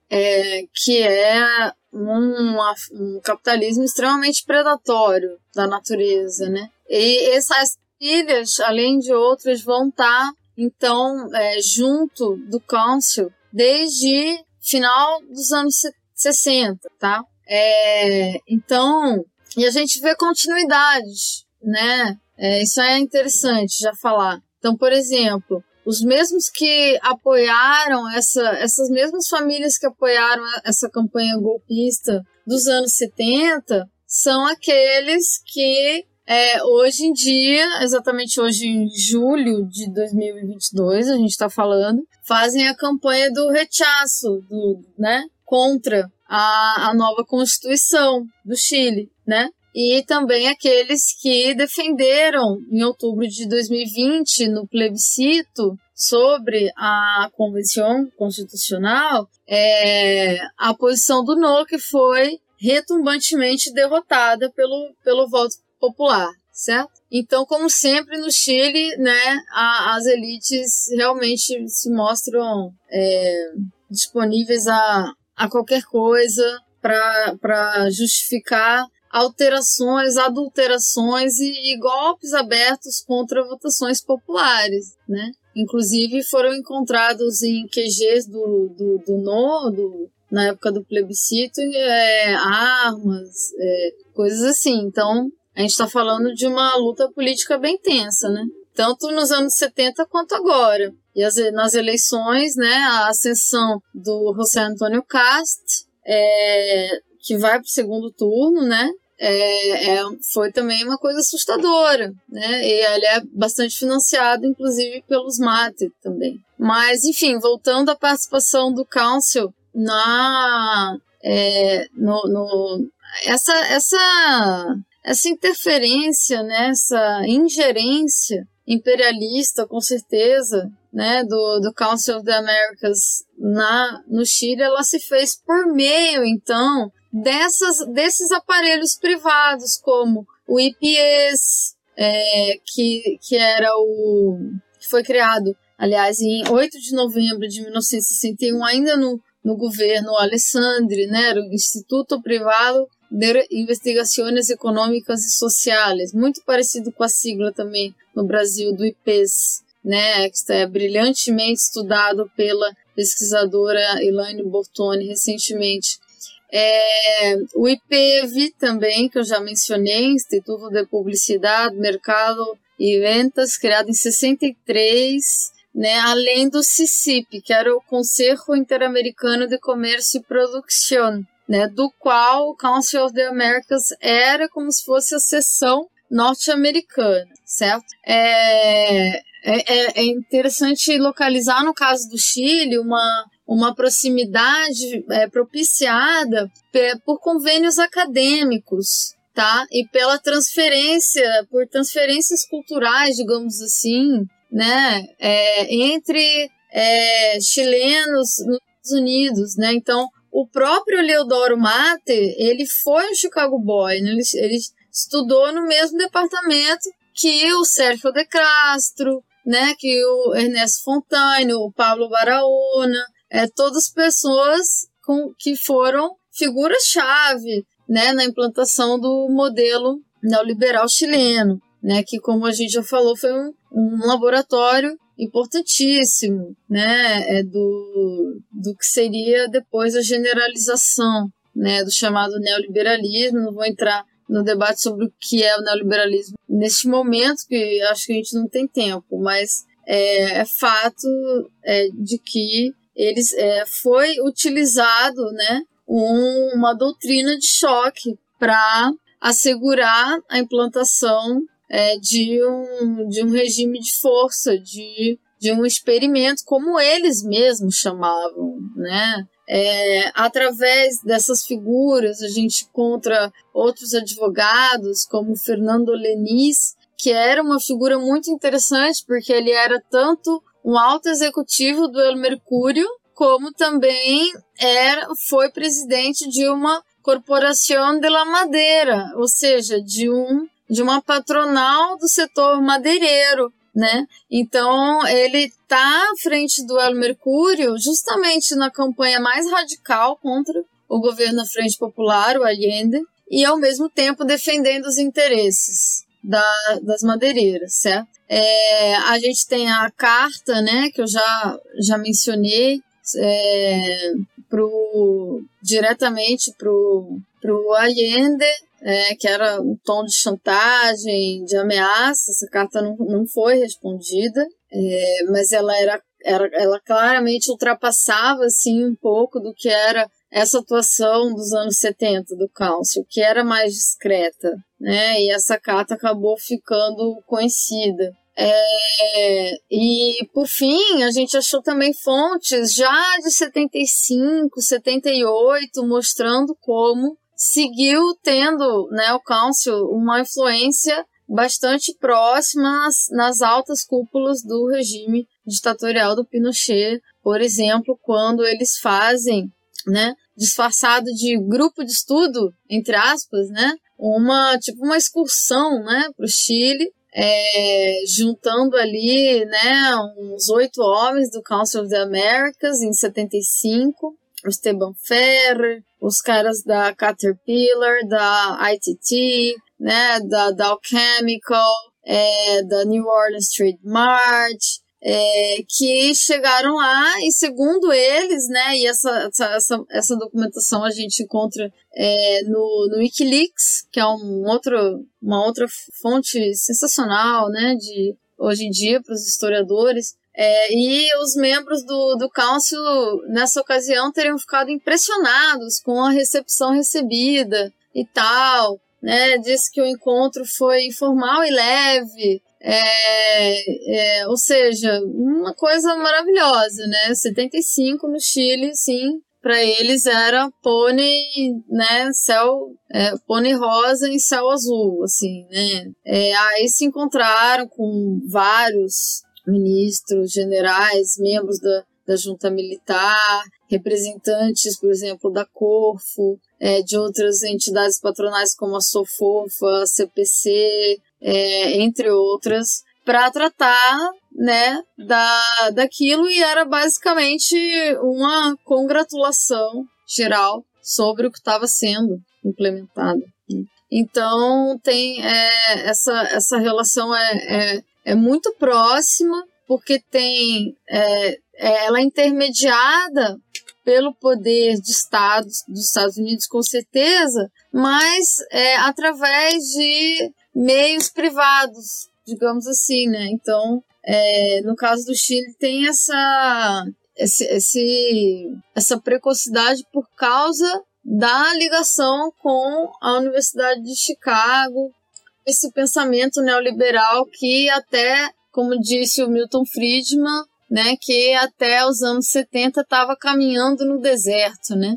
é, que é um, um capitalismo extremamente predatório da natureza, né? E essas ilhas, além de outras, vão estar, então, é, junto do Council desde final dos anos 60, tá? É, então, e a gente vê continuidades, né? É, isso é interessante já falar. Então, por exemplo, os mesmos que apoiaram essa, essas mesmas famílias que apoiaram essa campanha golpista dos anos 70 são aqueles que é, hoje em dia, exatamente hoje em julho de 2022, a gente está falando, fazem a campanha do rechaço, do, né, contra a, a nova Constituição do Chile, né? e também aqueles que defenderam em outubro de 2020 no plebiscito sobre a convenção constitucional é, a posição do no que foi retumbantemente derrotada pelo, pelo voto popular, certo? Então, como sempre no Chile, né, a, as elites realmente se mostram é, disponíveis a, a qualquer coisa para justificar alterações, adulterações e, e, golpes abertos contra votações populares, né? Inclusive foram encontrados em QGs do, do, do no, do, na época do plebiscito, é, armas, é, coisas assim. Então, a gente está falando de uma luta política bem tensa, né? Tanto nos anos 70 quanto agora. E as, nas eleições, né, a ascensão do José Antônio Cast, é, que vai para o segundo turno, né? É, é, foi também uma coisa assustadora, né? E ele é bastante financiado, inclusive, pelos mate também. Mas, enfim, voltando à participação do Council na. É, no, no, essa, essa, essa interferência, né? essa ingerência imperialista, com certeza, né, do, do Council of the Americas na, no Chile, ela se fez por meio, então, dessas, desses aparelhos privados, como o IPS, é, que, que era o. que foi criado, aliás, em 8 de novembro de 1961, ainda no, no governo Alessandri, né, era o Instituto Privado de Investigações Econômicas e Sociais, muito parecido com a sigla também no Brasil do IPES, né, que é brilhantemente estudado pela pesquisadora Elaine Bortoni recentemente. É, o IPV também, que eu já mencionei, Instituto de Publicidade, Mercado e Ventas, criado em 63, né, além do CICIP, que era o Conselho Interamericano de Comércio e Produção, né, do qual o Council of the Americas era como se fosse a seção norte-americana, certo? É, é, é, é interessante localizar, no caso do Chile, uma, uma proximidade é, propiciada por convênios acadêmicos, tá? E pela transferência, por transferências culturais, digamos assim, né? É, entre é, chilenos nos Estados Unidos, né? Então, o próprio Leodoro Mate, ele foi um Chicago Boy, né? ele, ele estudou no mesmo departamento que o Sérgio de Castro, né? Que o Ernesto Fontane, o Pablo Barahona, é, todas pessoas com, que foram figuras-chave né, na implantação do modelo neoliberal chileno, né, que, como a gente já falou, foi um, um laboratório importantíssimo né, é do, do que seria depois a generalização né, do chamado neoliberalismo. Não vou entrar no debate sobre o que é o neoliberalismo neste momento, que acho que a gente não tem tempo, mas é, é fato é, de que eles é, foi utilizado né, um, uma doutrina de choque para assegurar a implantação é, de, um, de um regime de força, de, de um experimento, como eles mesmos chamavam, né? É, através dessas figuras, a gente encontra outros advogados, como Fernando Lenis, que era uma figura muito interessante, porque ele era tanto um alto executivo do El Mercúrio, como também era, foi presidente de uma Corporação de la Madeira, ou seja, de um de uma patronal do setor madeireiro, né? Então ele está à frente do El Mercúrio justamente na campanha mais radical contra o governo da Frente Popular, o Allende, e ao mesmo tempo defendendo os interesses da, das madeireiras, certo? É, a gente tem a carta, né, que eu já, já mencionei, é, pro, diretamente pro, pro Allende, é, que era um tom de chantagem, de ameaça. Essa carta não, não foi respondida, é, mas ela era, era, ela claramente ultrapassava assim um pouco do que era essa atuação dos anos 70 do Council, que era mais discreta, né? E essa carta acabou ficando conhecida. É, e por fim, a gente achou também fontes já de 75, 78, mostrando como seguiu tendo né, o Council uma influência bastante próxima nas, nas altas cúpulas do regime ditatorial do Pinochet, por exemplo, quando eles fazem, né, disfarçado de grupo de estudo, entre aspas, né, uma tipo uma excursão, né, para o Chile é, juntando ali, né, uns oito homens do Council of the Americas em 75, o Esteban Ferrer, os caras da Caterpillar, da ITT, né, da Dow Chemical, é, da New Orleans Street March, é, que chegaram lá e segundo eles, né, e essa, essa, essa documentação a gente encontra é, no, no Wikileaks, que é um outro, uma outra fonte sensacional, né, de hoje em dia para os historiadores, é, e os membros do, do Council, nessa ocasião, teriam ficado impressionados com a recepção recebida e tal. Né? Disse que o encontro foi informal e leve, é, é, ou seja, uma coisa maravilhosa, né? 75 no Chile, sim, para eles era pônei, né, céu, é, pônei rosa em céu azul, assim, né? É, aí se encontraram com vários ministros, generais, membros da, da junta militar, representantes, por exemplo, da Corfo, é, de outras entidades patronais como a Sofofa, a CPC, é, entre outras, para tratar né, da, daquilo e era basicamente uma congratulação geral sobre o que estava sendo implementado. Né. Então tem é, essa, essa relação é, é, é, muito próxima porque tem é, é ela é intermediada pelo poder de Estados dos Estados Unidos com certeza, mas é através de meios privados, digamos assim, né? Então, é, no caso do Chile, tem essa, esse, esse, essa precocidade por causa da ligação com a Universidade de Chicago, esse pensamento neoliberal que até, como disse o Milton Friedman, né, que até os anos 70 estava caminhando no deserto, né?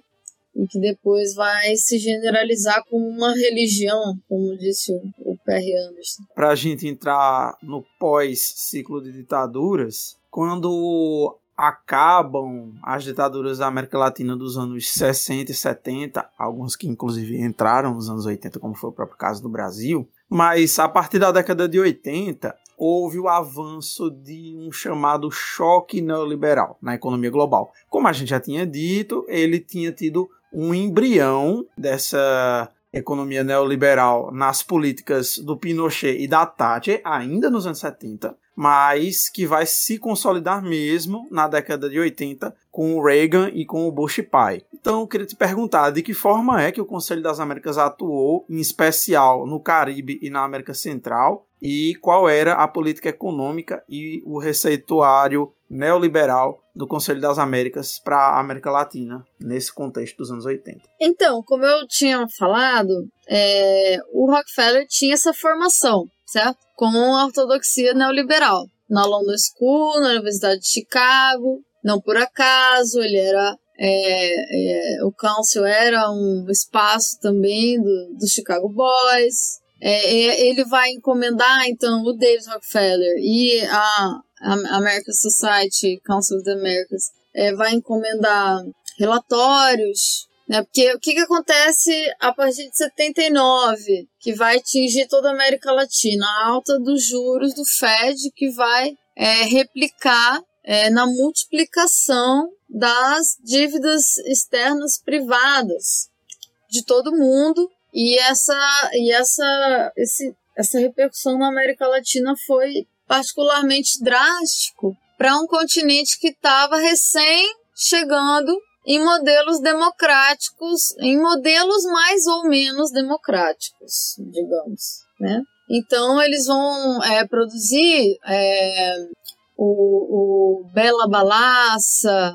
e que depois vai se generalizar como uma religião, como disse o, Perry Anderson. Para a gente entrar no pós-ciclo de ditaduras, quando acabam as ditaduras da América Latina dos anos 60 e 70, algumas que inclusive entraram nos anos 80, como foi o próprio caso do Brasil, mas a partir da década de 80 houve o avanço de um chamado choque neoliberal na economia global. Como a gente já tinha dito, ele tinha tido um embrião dessa economia neoliberal nas políticas do Pinochet e da Thatcher, ainda nos anos 70, mas que vai se consolidar mesmo na década de 80 com o Reagan e com o Bush pai. Então, eu queria te perguntar de que forma é que o Conselho das Américas atuou, em especial no Caribe e na América Central, e qual era a política econômica e o receituário neoliberal do Conselho das Américas para a América Latina nesse contexto dos anos 80. Então, como eu tinha falado, é, o Rockefeller tinha essa formação, certo? Com a ortodoxia neoliberal. Na London School, na Universidade de Chicago, não por acaso, ele era. É, é, o Council era um espaço também do, do Chicago Boys. É, ele vai encomendar, então, o David Rockefeller e a, a American Society, Council of the Americas, é, vai encomendar relatórios né? Porque o que, que acontece a partir de 79, que vai atingir toda a América Latina? A alta dos juros do Fed, que vai é, replicar é, na multiplicação das dívidas externas privadas de todo mundo. E essa, e essa, esse, essa repercussão na América Latina foi particularmente drástico para um continente que estava recém chegando em modelos democráticos, em modelos mais ou menos democráticos, digamos, né? Então eles vão é, produzir é, o, o Bela Balassa,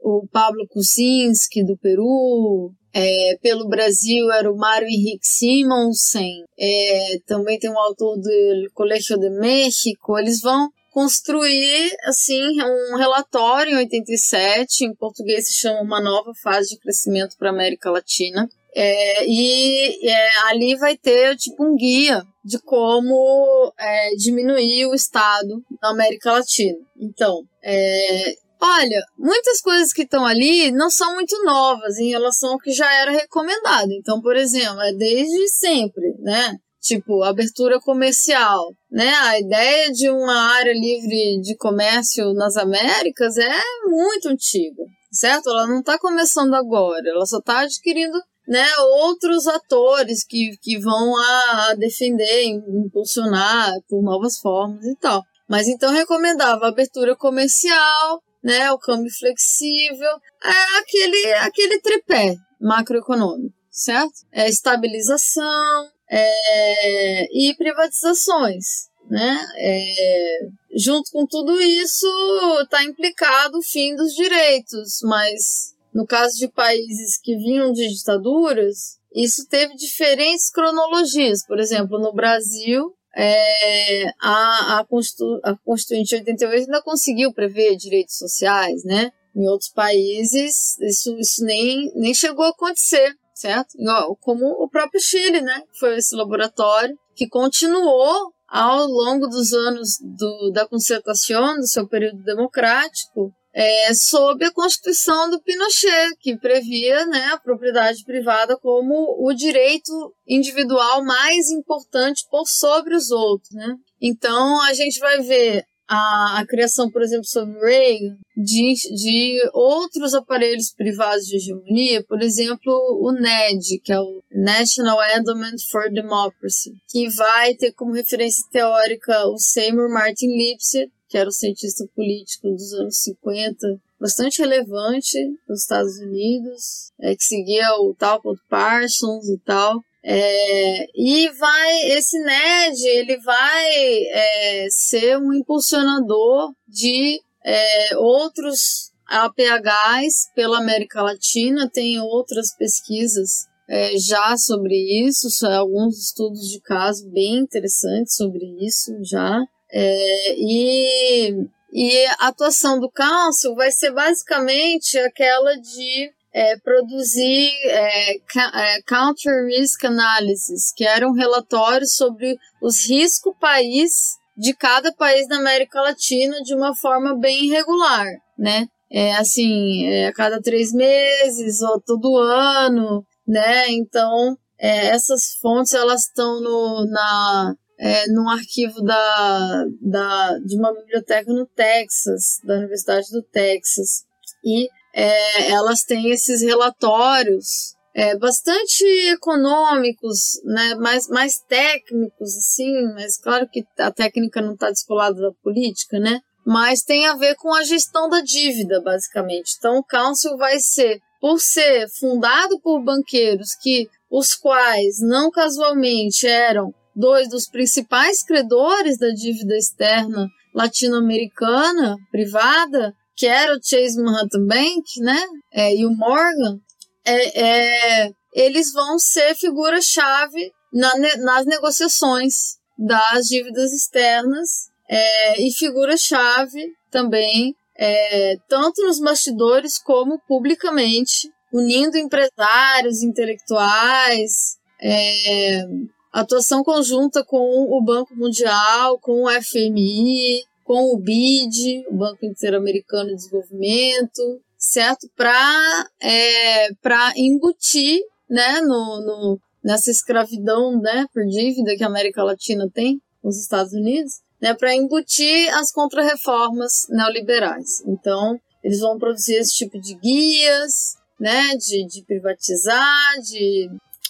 o Pablo Kuczynski do Peru, é, pelo Brasil era o Mário Henrique Simonsen, é, também tem um autor do Colégio de México, eles vão construir assim um relatório em 87, em português se chama Uma Nova Fase de Crescimento para a América Latina. É, e é, ali vai ter tipo um guia de como é, diminuir o Estado na América Latina. Então, é, olha, muitas coisas que estão ali não são muito novas em relação ao que já era recomendado. Então, por exemplo, é desde sempre, né? tipo abertura comercial, né? A ideia de uma área livre de comércio nas Américas é muito antiga, certo? Ela não está começando agora, ela só está adquirindo né, outros atores que, que vão a, defender, impulsionar por novas formas e tal. Mas então recomendava abertura comercial, né, o câmbio flexível, é aquele, aquele tripé macroeconômico, certo? É estabilização, é, e privatizações. Né? É, junto com tudo isso está implicado o fim dos direitos, mas no caso de países que vinham de ditaduras, isso teve diferentes cronologias. Por exemplo, no Brasil, é, a, a, Constitu, a Constituinte 88 ainda conseguiu prever direitos sociais, né? Em outros países, isso, isso nem, nem chegou a acontecer certo? Como o próprio Chile, né? Foi esse laboratório que continuou ao longo dos anos do, da concertação, do seu período democrático, é, sob a Constituição do Pinochet, que previa né, a propriedade privada como o direito individual mais importante por sobre os outros. Né? Então, a gente vai ver a, a criação, por exemplo, sobre Reagan, de, de outros aparelhos privados de hegemonia, por exemplo, o NED, que é o National Endowment for Democracy, que vai ter como referência teórica o Seymour Martin Lipset, que era o cientista político dos anos 50, bastante relevante nos Estados Unidos, é, que seguia o Talcott Parsons e tal. É, e vai, esse NED, ele vai é, ser um impulsionador de é, outros APHs pela América Latina, tem outras pesquisas é, já sobre isso, alguns estudos de caso bem interessantes sobre isso já. É, e, e a atuação do Council vai ser basicamente aquela de é, produzir é, é, Counter Risk Analysis, que era um relatório sobre os riscos país de cada país da América Latina de uma forma bem regular, né? É, assim, é, a cada três meses ou todo ano, né? Então, é, essas fontes elas estão no, na, é, num arquivo da, da, de uma biblioteca no Texas, da Universidade do Texas. E é, elas têm esses relatórios é, bastante econômicos, né, mais, mais técnicos, assim, mas claro que a técnica não está descolada da política, né? Mas tem a ver com a gestão da dívida, basicamente. Então, o Council vai ser, por ser fundado por banqueiros que os quais não casualmente eram dois dos principais credores da dívida externa latino-americana privada, que era o Chase Manhattan Bank, né, é, e o Morgan, é, é, eles vão ser figura-chave na, nas negociações das dívidas externas é, e figura-chave também, é, tanto nos bastidores como publicamente, unindo empresários, intelectuais, é, atuação conjunta com o Banco Mundial, com o FMI, com o BID, o Banco Interamericano de Desenvolvimento, certo? Para é, embutir né, no, no, nessa escravidão né, por dívida que a América Latina tem os Estados Unidos, né, para embutir as contrarreformas neoliberais. Então, eles vão produzir esse tipo de guias, né, de, de privatizar, de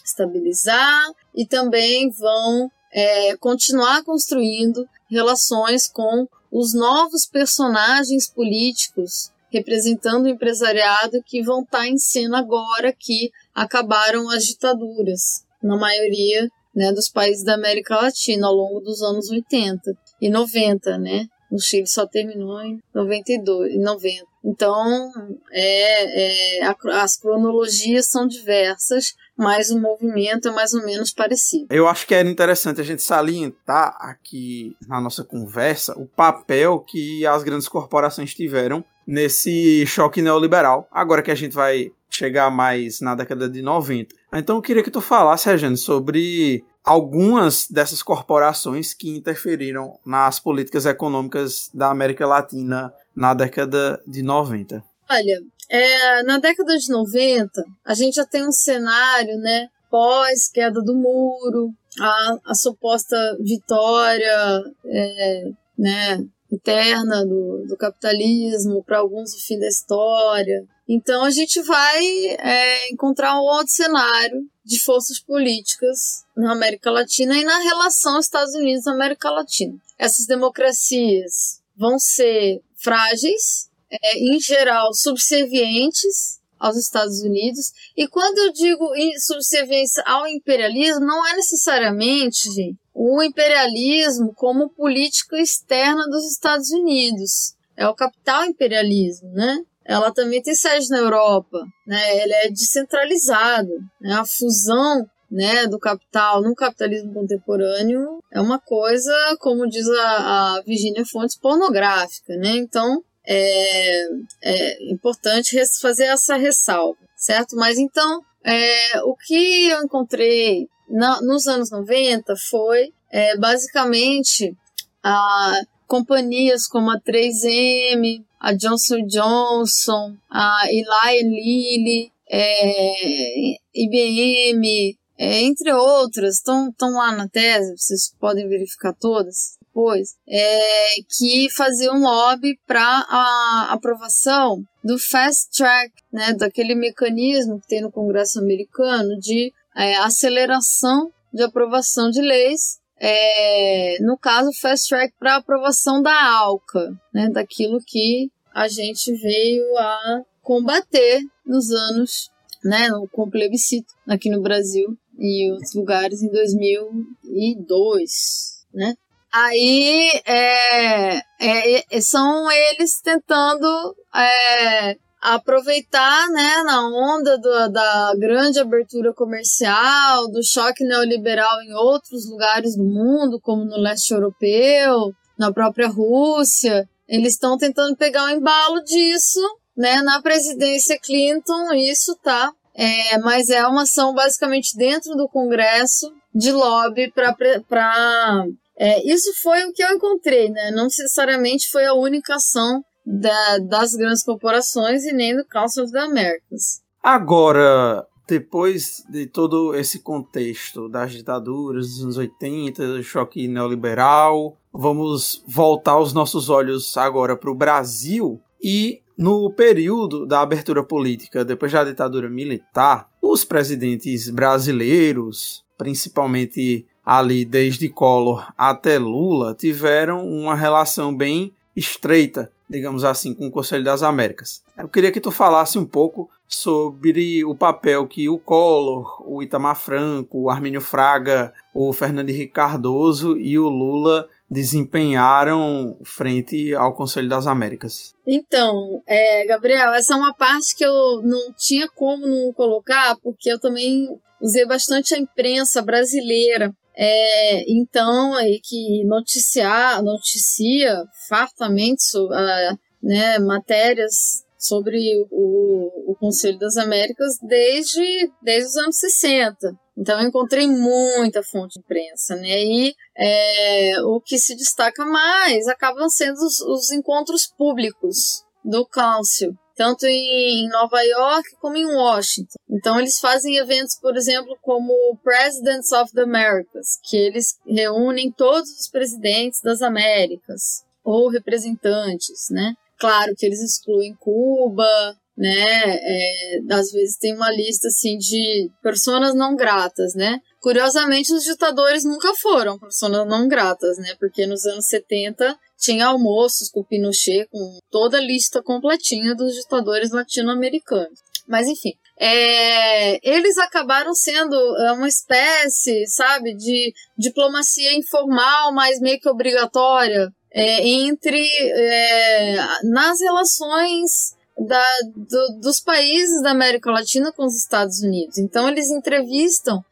estabilizar e também vão é, continuar construindo relações com os novos personagens políticos representando o empresariado que vão estar tá em cena agora que acabaram as ditaduras, na maioria né, dos países da América Latina ao longo dos anos 80 e 90, né? No Chile só terminou em 92, em 90. Então, é, é, as cronologias são diversas, mas o movimento é mais ou menos parecido. Eu acho que era interessante a gente salientar aqui na nossa conversa o papel que as grandes corporações tiveram nesse choque neoliberal, agora que a gente vai chegar mais na década de 90. Então eu queria que tu falasse, Regiane, sobre algumas dessas corporações que interferiram nas políticas econômicas da América Latina na década de 90. Olha, é, na década de 90, a gente já tem um cenário, né, pós queda do muro, a, a suposta vitória, é, né, interna do, do capitalismo, para alguns o fim da história. Então a gente vai é, encontrar um outro cenário de forças políticas na América Latina e na relação Estados Unidos-América Latina. Essas democracias vão ser frágeis, é, em geral subservientes aos Estados Unidos. E quando eu digo subserviência ao imperialismo, não é necessariamente, o imperialismo como política externa dos Estados Unidos. É o capital imperialismo, né? Ela também tem sede na Europa, né? Ele é descentralizado, né? A fusão né, do capital no capitalismo contemporâneo é uma coisa, como diz a, a Virginia Fontes, pornográfica, né? Então, é, é importante fazer essa ressalva, certo? Mas então, é, o que eu encontrei na, nos anos 90 foi é, basicamente a companhias como a 3M, a Johnson Johnson, a Eli Lilly, é, IBM, é, entre outras, estão lá na tese, vocês podem verificar todas depois, é, que faziam lobby para a aprovação do fast track, né, daquele mecanismo que tem no Congresso americano de é, aceleração de aprovação de leis, é, no caso, fast track para aprovação da ALCA, né, daquilo que a gente veio a combater nos anos, né, com o plebiscito aqui no Brasil e outros lugares em 2002, né? Aí é, é, são eles tentando é, aproveitar, né, na onda do, da grande abertura comercial, do choque neoliberal em outros lugares do mundo, como no leste europeu, na própria Rússia. Eles estão tentando pegar o embalo disso, né, na presidência Clinton, isso tá. É, mas é uma ação basicamente dentro do Congresso de lobby para é, isso foi o que eu encontrei, né? Não necessariamente foi a única ação da, das grandes corporações e nem do Council of the Americas. Agora, depois de todo esse contexto das ditaduras dos anos 80, do choque neoliberal, vamos voltar os nossos olhos agora para o Brasil e No período da abertura política, depois da ditadura militar, os presidentes brasileiros, principalmente ali desde Collor até Lula, tiveram uma relação bem estreita, digamos assim, com o Conselho das Américas. Eu queria que tu falasse um pouco sobre o papel que o Collor, o Itamar Franco, o Armínio Fraga, o Fernando Henrique Cardoso e o Lula desempenharam frente ao Conselho das Américas. Então, é, Gabriel, essa é uma parte que eu não tinha como não colocar, porque eu também usei bastante a imprensa brasileira. É, então, aí que noticiar, noticia fartamente uh, né, matérias sobre o, o Conselho das Américas desde, desde os anos 60. Então eu encontrei muita fonte de imprensa, né? E é, o que se destaca mais acabam sendo os, os encontros públicos do Council, tanto em Nova York como em Washington. Então eles fazem eventos, por exemplo, como Presidents of the Americas, que eles reúnem todos os presidentes das Américas ou representantes, né? Claro que eles excluem Cuba, né? É, às vezes tem uma lista assim de personas não gratas, né? Curiosamente, os ditadores nunca foram personas não gratas, né? Porque nos anos 70 tinha almoços com Pinochet, com toda a lista completinha dos ditadores latino-americanos. Mas enfim, é, eles acabaram sendo é, uma espécie, sabe, de diplomacia informal, mas meio que obrigatória é, entre é, nas relações da, do, dos países da América Latina com os Estados Unidos. Então eles entrevistam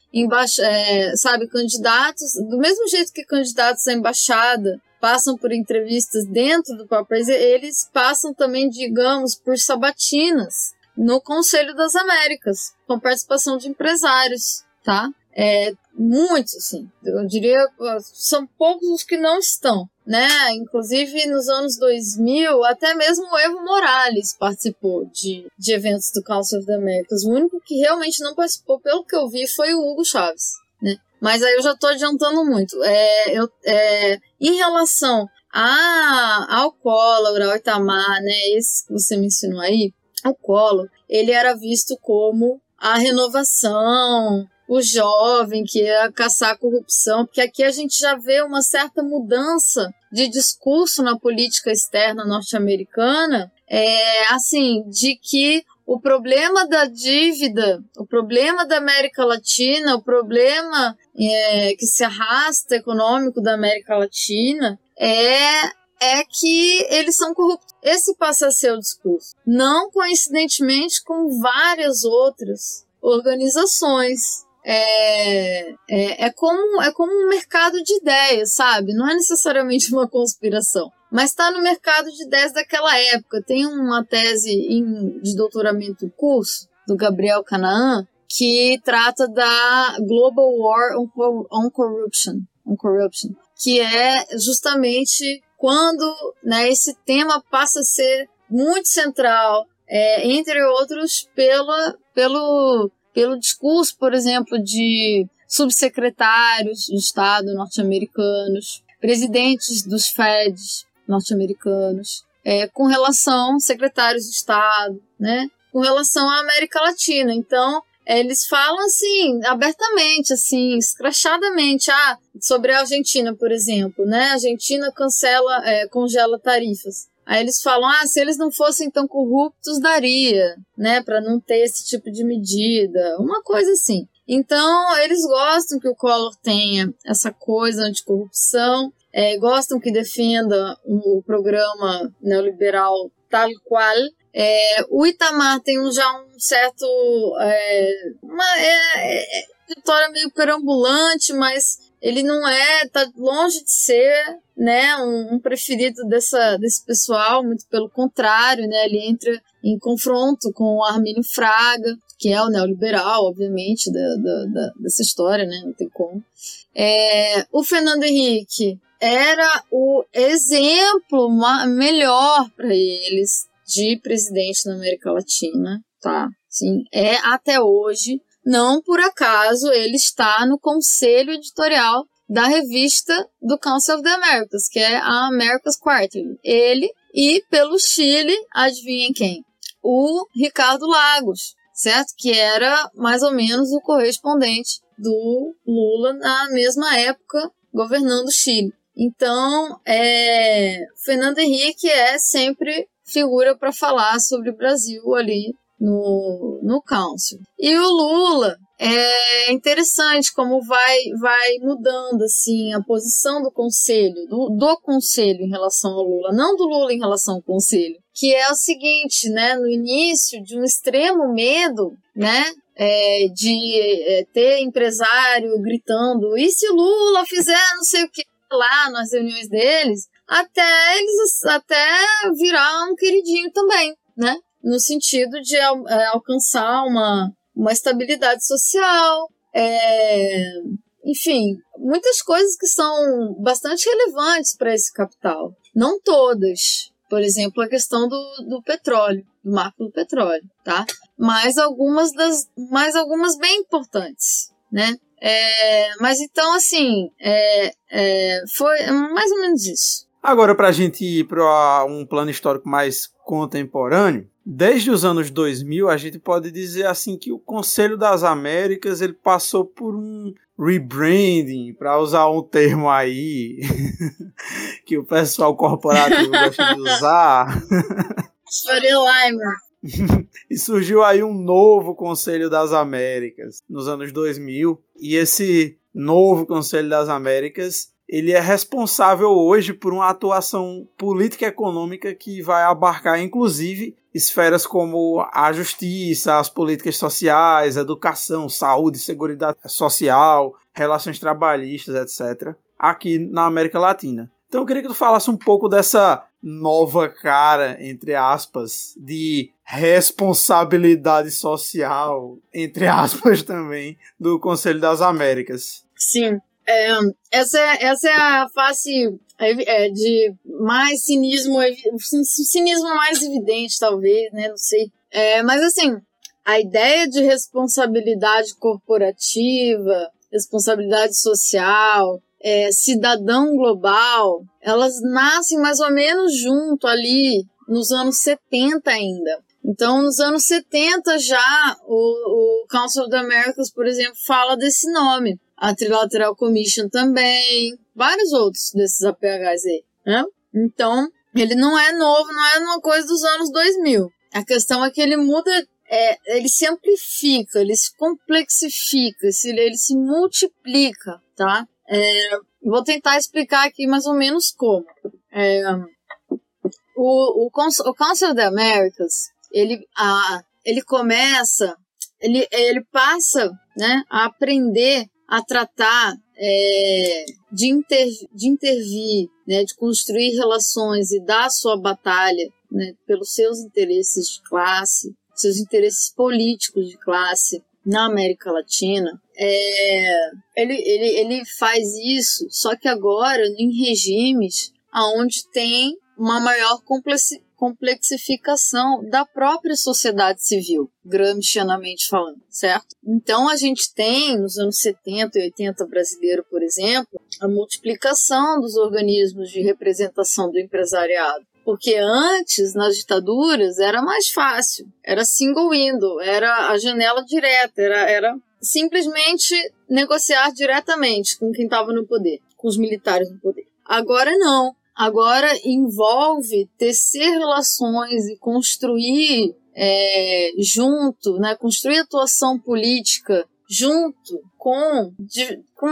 é, sabe, candidatos, do mesmo jeito que candidatos à embaixada passam por entrevistas dentro do próprio país, eles passam também, digamos, por sabatinas no Conselho das Américas, com participação de empresários, tá? É, muitos, assim. Eu diria, são poucos os que não estão né? Inclusive nos anos 2000, até mesmo o Evo Morales participou de, de eventos do Council of the Americas. O único que realmente não participou, pelo que eu vi, foi o Hugo Chaves, né? Mas aí eu já estou adiantando muito. É, eu, é, em relação a, ao Collor, ao Itamar, né? Esse que você mencionou aí, o Collor, ele era visto como a renovação, o jovem que ia caçar a corrupção, porque aqui a gente já vê uma certa mudança de discurso na política externa norte-americana, é, assim, de que o problema da dívida, o problema da América Latina, o problema é, que se arrasta econômico da América Latina é é que eles são corruptos. Esse passa a ser o discurso. Não coincidentemente com várias outras organizações é, é, é, como, é como um mercado de ideias, sabe? Não é necessariamente uma conspiração. Mas está no mercado de ideias daquela época. Tem uma tese em, de doutoramento curso, do Gabriel Canaan, que trata da Global War on, on Corruption, on Corruption, que é justamente quando né, esse tema passa a ser muito central, é, entre outros, pela, pelo pelo discurso, por exemplo, de subsecretários de Estado norte-americanos, presidentes dos FEDs norte-americanos, é, com relação secretários de Estado, né, com relação à América Latina. Então, eles falam assim, abertamente, assim, escrachadamente, ah, sobre a Argentina, por exemplo, né? A Argentina cancela, é, congela tarifas. Aí eles falam: ah, se eles não fossem tão corruptos, daria, né, para não ter esse tipo de medida, uma coisa assim. Então, eles gostam que o Collor tenha essa coisa anticorrupção, é, gostam que defenda o programa neoliberal tal qual. É, o Itamar tem um, já um certo. É, uma é, é, vitória meio perambulante, mas ele não é, tá longe de ser, né, um, um, preferido dessa, desse pessoal, muito pelo contrário, né, ele entra em confronto com o Armínio Fraga, que é o neoliberal, obviamente, da, da, da dessa história, né, não tem como. É, o Fernando Henrique era o exemplo melhor para eles de presidente na América Latina, tá? Sim, é até hoje não por acaso ele está no conselho editorial da revista do Council of the Americas, que é a America's Quarterly. Ele E pelo Chile, adivinhem quem? O Ricardo Lagos, certo? Que era mais ou menos o correspondente do Lula na mesma época governando o Chile. Então, é, Fernando Henrique é sempre figura para falar sobre o Brasil ali no, no Council. E o Lula é interessante como vai, vai mudando assim a posição do conselho, do, do conselho em relação ao Lula, não do Lula em relação ao conselho, que é o seguinte, né, no início de um extremo medo, né, é, de é, ter empresário gritando, e se Lula fizer não sei o que lá nas reuniões deles, até eles até virar um queridinho também, né? No sentido de é, alcançar uma, uma estabilidade social, é, enfim, muitas coisas que são bastante relevantes para esse capital. Não todas. Por exemplo, a questão do, do petróleo, do marco do petróleo, tá? Mas algumas das, mais algumas bem importantes, né? É, mas então, assim, é, é, foi mais ou menos isso. Agora, para a gente ir para um plano histórico mais contemporâneo, desde os anos 2000, a gente pode dizer assim que o Conselho das Américas ele passou por um rebranding, para usar um termo aí que o pessoal corporativo gosta de usar. e surgiu aí um novo Conselho das Américas nos anos 2000, e esse novo Conselho das Américas ele é responsável hoje por uma atuação política econômica que vai abarcar, inclusive, esferas como a justiça, as políticas sociais, educação, saúde, segurança social, relações trabalhistas, etc., aqui na América Latina. Então eu queria que tu falasse um pouco dessa nova cara, entre aspas, de responsabilidade social, entre aspas também, do Conselho das Américas. Sim. É, essa, é, essa é a face é, de mais cinismo, cinismo mais evidente, talvez, né? Não sei. É, mas assim, a ideia de responsabilidade corporativa, responsabilidade social, é, cidadão global, elas nascem mais ou menos junto ali nos anos 70 ainda. Então, nos anos 70 já o, o Council of the Americas, por exemplo, fala desse nome. A Trilateral Commission também, vários outros desses APHs aí, né? Então, ele não é novo, não é uma coisa dos anos 2000. A questão é que ele muda, é, ele se amplifica, ele se complexifica, ele se multiplica, tá? É, vou tentar explicar aqui mais ou menos como. É, o, o, o Council of the Americas, ele, a, ele começa, ele, ele passa né, a aprender a tratar é, de, inter, de intervir, né, de construir relações e dar sua batalha né, pelos seus interesses de classe, seus interesses políticos de classe na América Latina, é, ele, ele, ele faz isso, só que agora em regimes onde tem uma maior complexificação da própria sociedade civil, gramscianamente falando, certo? Então a gente tem, nos anos 70 e 80 brasileiro, por exemplo, a multiplicação dos organismos de representação do empresariado. Porque antes, nas ditaduras, era mais fácil. Era single window, era a janela direta, era, era simplesmente negociar diretamente com quem estava no poder, com os militares no poder. Agora não. Agora envolve tecer relações e construir é, junto, né, construir atuação política junto com, de, com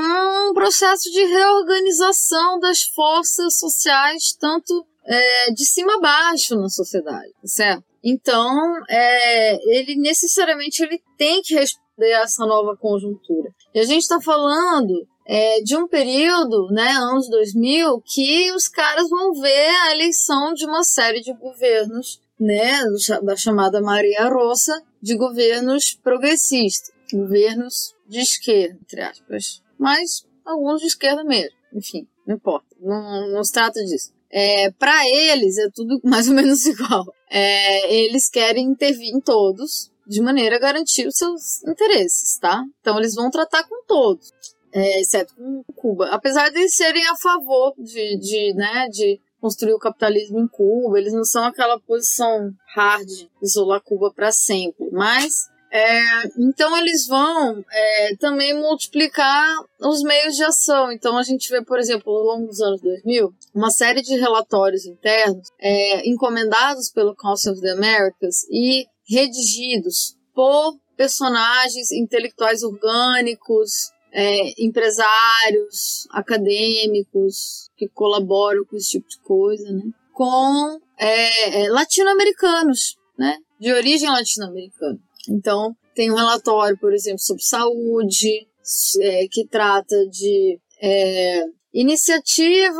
um processo de reorganização das forças sociais, tanto é, de cima a baixo na sociedade, certo? Então, é, ele necessariamente ele tem que responder a essa nova conjuntura. E a gente está falando é, de um período, né, anos 2000, que os caras vão ver a eleição de uma série de governos, né, da chamada Maria Roça, de governos progressistas, governos de esquerda, entre aspas, mas alguns de esquerda mesmo, enfim, não importa, não, não se trata disso. É, para eles é tudo mais ou menos igual. É, eles querem intervir em todos de maneira a garantir os seus interesses, tá? Então eles vão tratar com todos, é, exceto com Cuba. Apesar de serem a favor de, de, né, de construir o capitalismo em Cuba, eles não são aquela posição hard, isolar Cuba para sempre, mas é, então eles vão é, também multiplicar os meios de ação. Então a gente vê, por exemplo, ao longo dos anos 2000, uma série de relatórios internos é, encomendados pelo Council of the Americas e redigidos por personagens intelectuais orgânicos, é, empresários, acadêmicos que colaboram com esse tipo de coisa, né? com é, é latino-americanos, né? de origem latino-americana. Então, tem um relatório, por exemplo, sobre saúde, é, que trata de é, iniciativas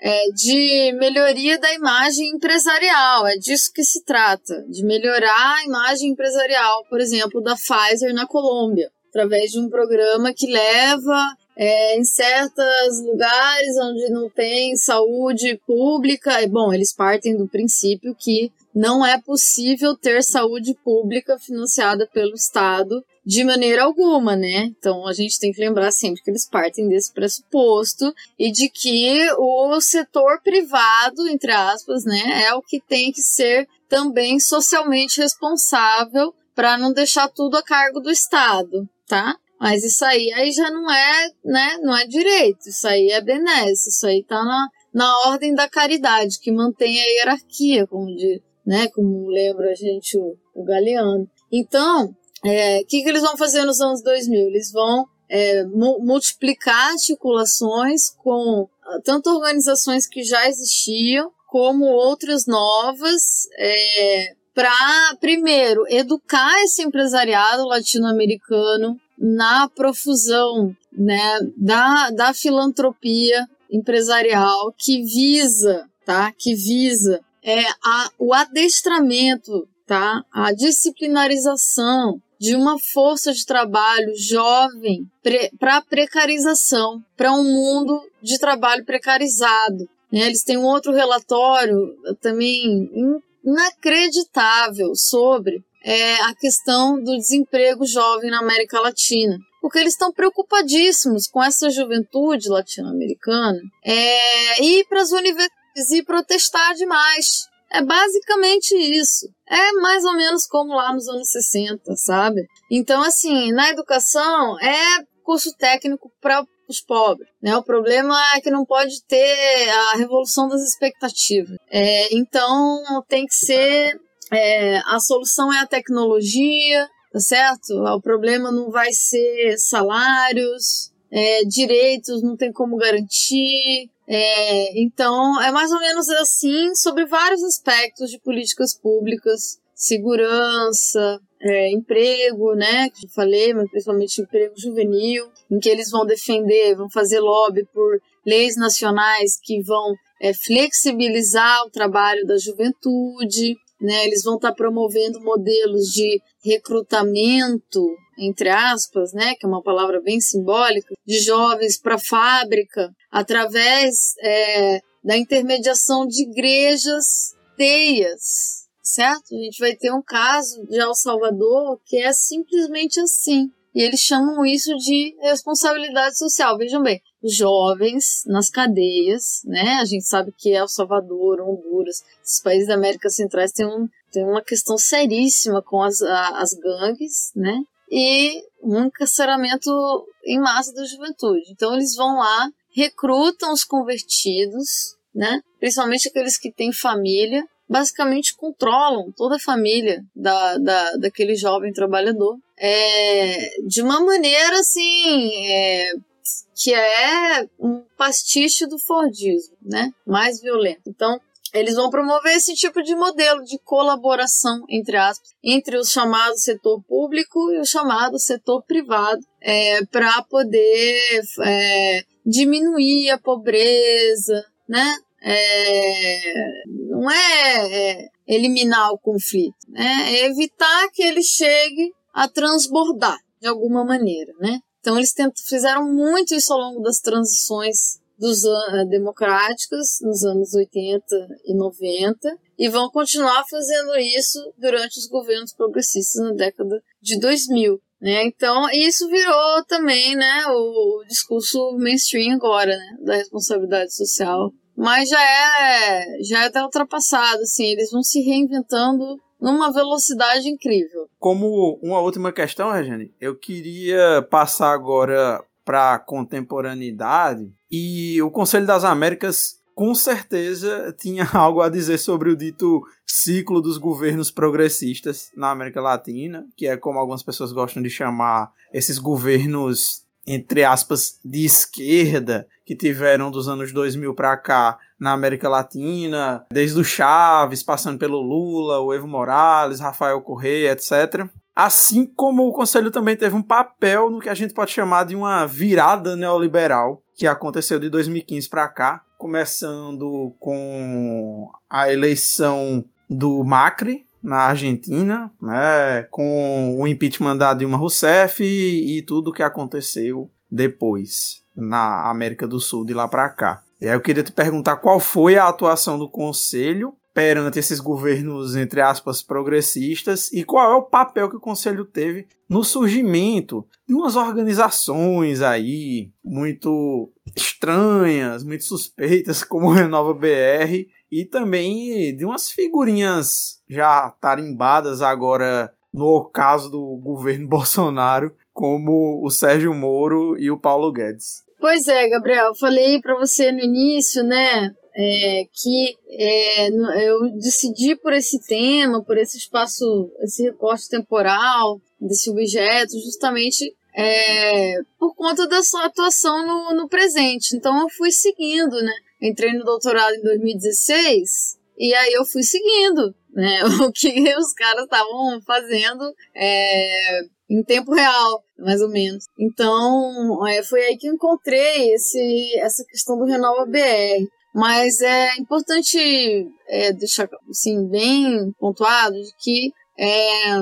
é, de melhoria da imagem empresarial. É disso que se trata, de melhorar a imagem empresarial, por exemplo, da Pfizer na Colômbia, através de um programa que leva é, em certos lugares onde não tem saúde pública. Bom, eles partem do princípio que não é possível ter saúde pública financiada pelo Estado de maneira alguma, né? Então a gente tem que lembrar sempre que eles partem desse pressuposto e de que o setor privado, entre aspas, né, é o que tem que ser também socialmente responsável para não deixar tudo a cargo do Estado, tá? Mas isso aí, aí já não é, né, não é direito, isso aí é benesse, isso aí tá na, na ordem da caridade, que mantém a hierarquia, como diz né? Como lembra a gente o, o Galeano. Então, o é, que, que eles vão fazer nos anos 2000? Eles vão é, multiplicar articulações com ah, tanto organizações que já existiam, como outras novas, é, para, primeiro, educar esse empresariado latino-americano na profusão né, da, da filantropia empresarial que visa, tá? Que visa é a, o adestramento, tá? A disciplinarização de uma força de trabalho jovem pre, para precarização, para um mundo de trabalho precarizado. Né? Eles têm um outro relatório também inacreditável sobre é, a questão do desemprego jovem na América Latina. Porque eles estão preocupadíssimos com essa juventude latino-americana é, ir para as universidades e protestar demais. É basicamente isso. É mais ou menos como lá nos anos 60, sabe? Então, assim, na educação é curso técnico para os pobres. Né? O problema é que não pode ter a revolução das expectativas. É, então, tem que ser. É, a solução é a tecnologia, tá certo? O problema não vai ser salários, é, direitos não tem como garantir, é, então, é mais ou menos assim sobre vários aspectos de políticas públicas, segurança, é, emprego, né, que eu falei, mas principalmente emprego juvenil, em que eles vão defender, vão fazer lobby por leis nacionais que vão é, flexibilizar o trabalho da juventude, né, eles vão estar tá promovendo modelos de recrutamento entre aspas, né, que é uma palavra bem simbólica, de jovens para fábrica, através é, da intermediação de igrejas teias, certo? A gente vai ter um caso de El Salvador que é simplesmente assim. E eles chamam isso de responsabilidade social. Vejam bem, jovens nas cadeias, né? A gente sabe que El Salvador, Honduras, esses países da América Central têm, um, têm uma questão seríssima com as, a, as gangues, né? e um encarceramento em massa da juventude. Então eles vão lá, recrutam os convertidos, né? Principalmente aqueles que têm família, basicamente controlam toda a família da, da, daquele jovem trabalhador. É, de uma maneira assim. É, que é um pastiche do Fordismo, né? Mais violento. Então, eles vão promover esse tipo de modelo de colaboração, entre aspas, entre o chamado setor público e o chamado setor privado, é, para poder é, diminuir a pobreza, né? É, não é, é eliminar o conflito, né? É evitar que ele chegue a transbordar de alguma maneira, né? Então eles tentam, fizeram muito isso ao longo das transições dos uh, democráticas nos anos 80 e 90 e vão continuar fazendo isso durante os governos progressistas na década de 2000. Né? Então, isso virou também né, o discurso mainstream agora, né, da responsabilidade social mas já é já é até ultrapassado, assim, eles vão se reinventando numa velocidade incrível. Como uma última questão, Regiane, eu queria passar agora para contemporaneidade e o Conselho das Américas com certeza tinha algo a dizer sobre o dito ciclo dos governos progressistas na América Latina, que é como algumas pessoas gostam de chamar esses governos entre aspas de esquerda que tiveram dos anos 2000 para cá na América Latina, desde o Chaves, passando pelo Lula, o Evo Morales, Rafael Correa, etc. Assim como o Conselho também teve um papel no que a gente pode chamar de uma virada neoliberal que aconteceu de 2015 para cá, começando com a eleição do Macri na Argentina, né, com o impeachment da Dilma Rousseff e, e tudo que aconteceu depois na América do Sul de lá para cá. E aí eu queria te perguntar qual foi a atuação do Conselho perante esses governos, entre aspas, progressistas e qual é o papel que o Conselho teve no surgimento de umas organizações aí muito estranhas, muito suspeitas, como Renova BR, e também de umas figurinhas já tarimbadas agora no caso do governo Bolsonaro, como o Sérgio Moro e o Paulo Guedes. Pois é, Gabriel, falei para você no início, né, é, que é, eu decidi por esse tema, por esse espaço, esse recorte temporal desse objeto, justamente é, por conta da sua atuação no, no presente. Então eu fui seguindo, né? Entrei no doutorado em 2016 e aí eu fui seguindo né, o que os caras estavam fazendo é, em tempo real, mais ou menos. Então, é, foi aí que eu encontrei esse, essa questão do Renova BR. Mas é importante é, deixar assim, bem pontuado de que é,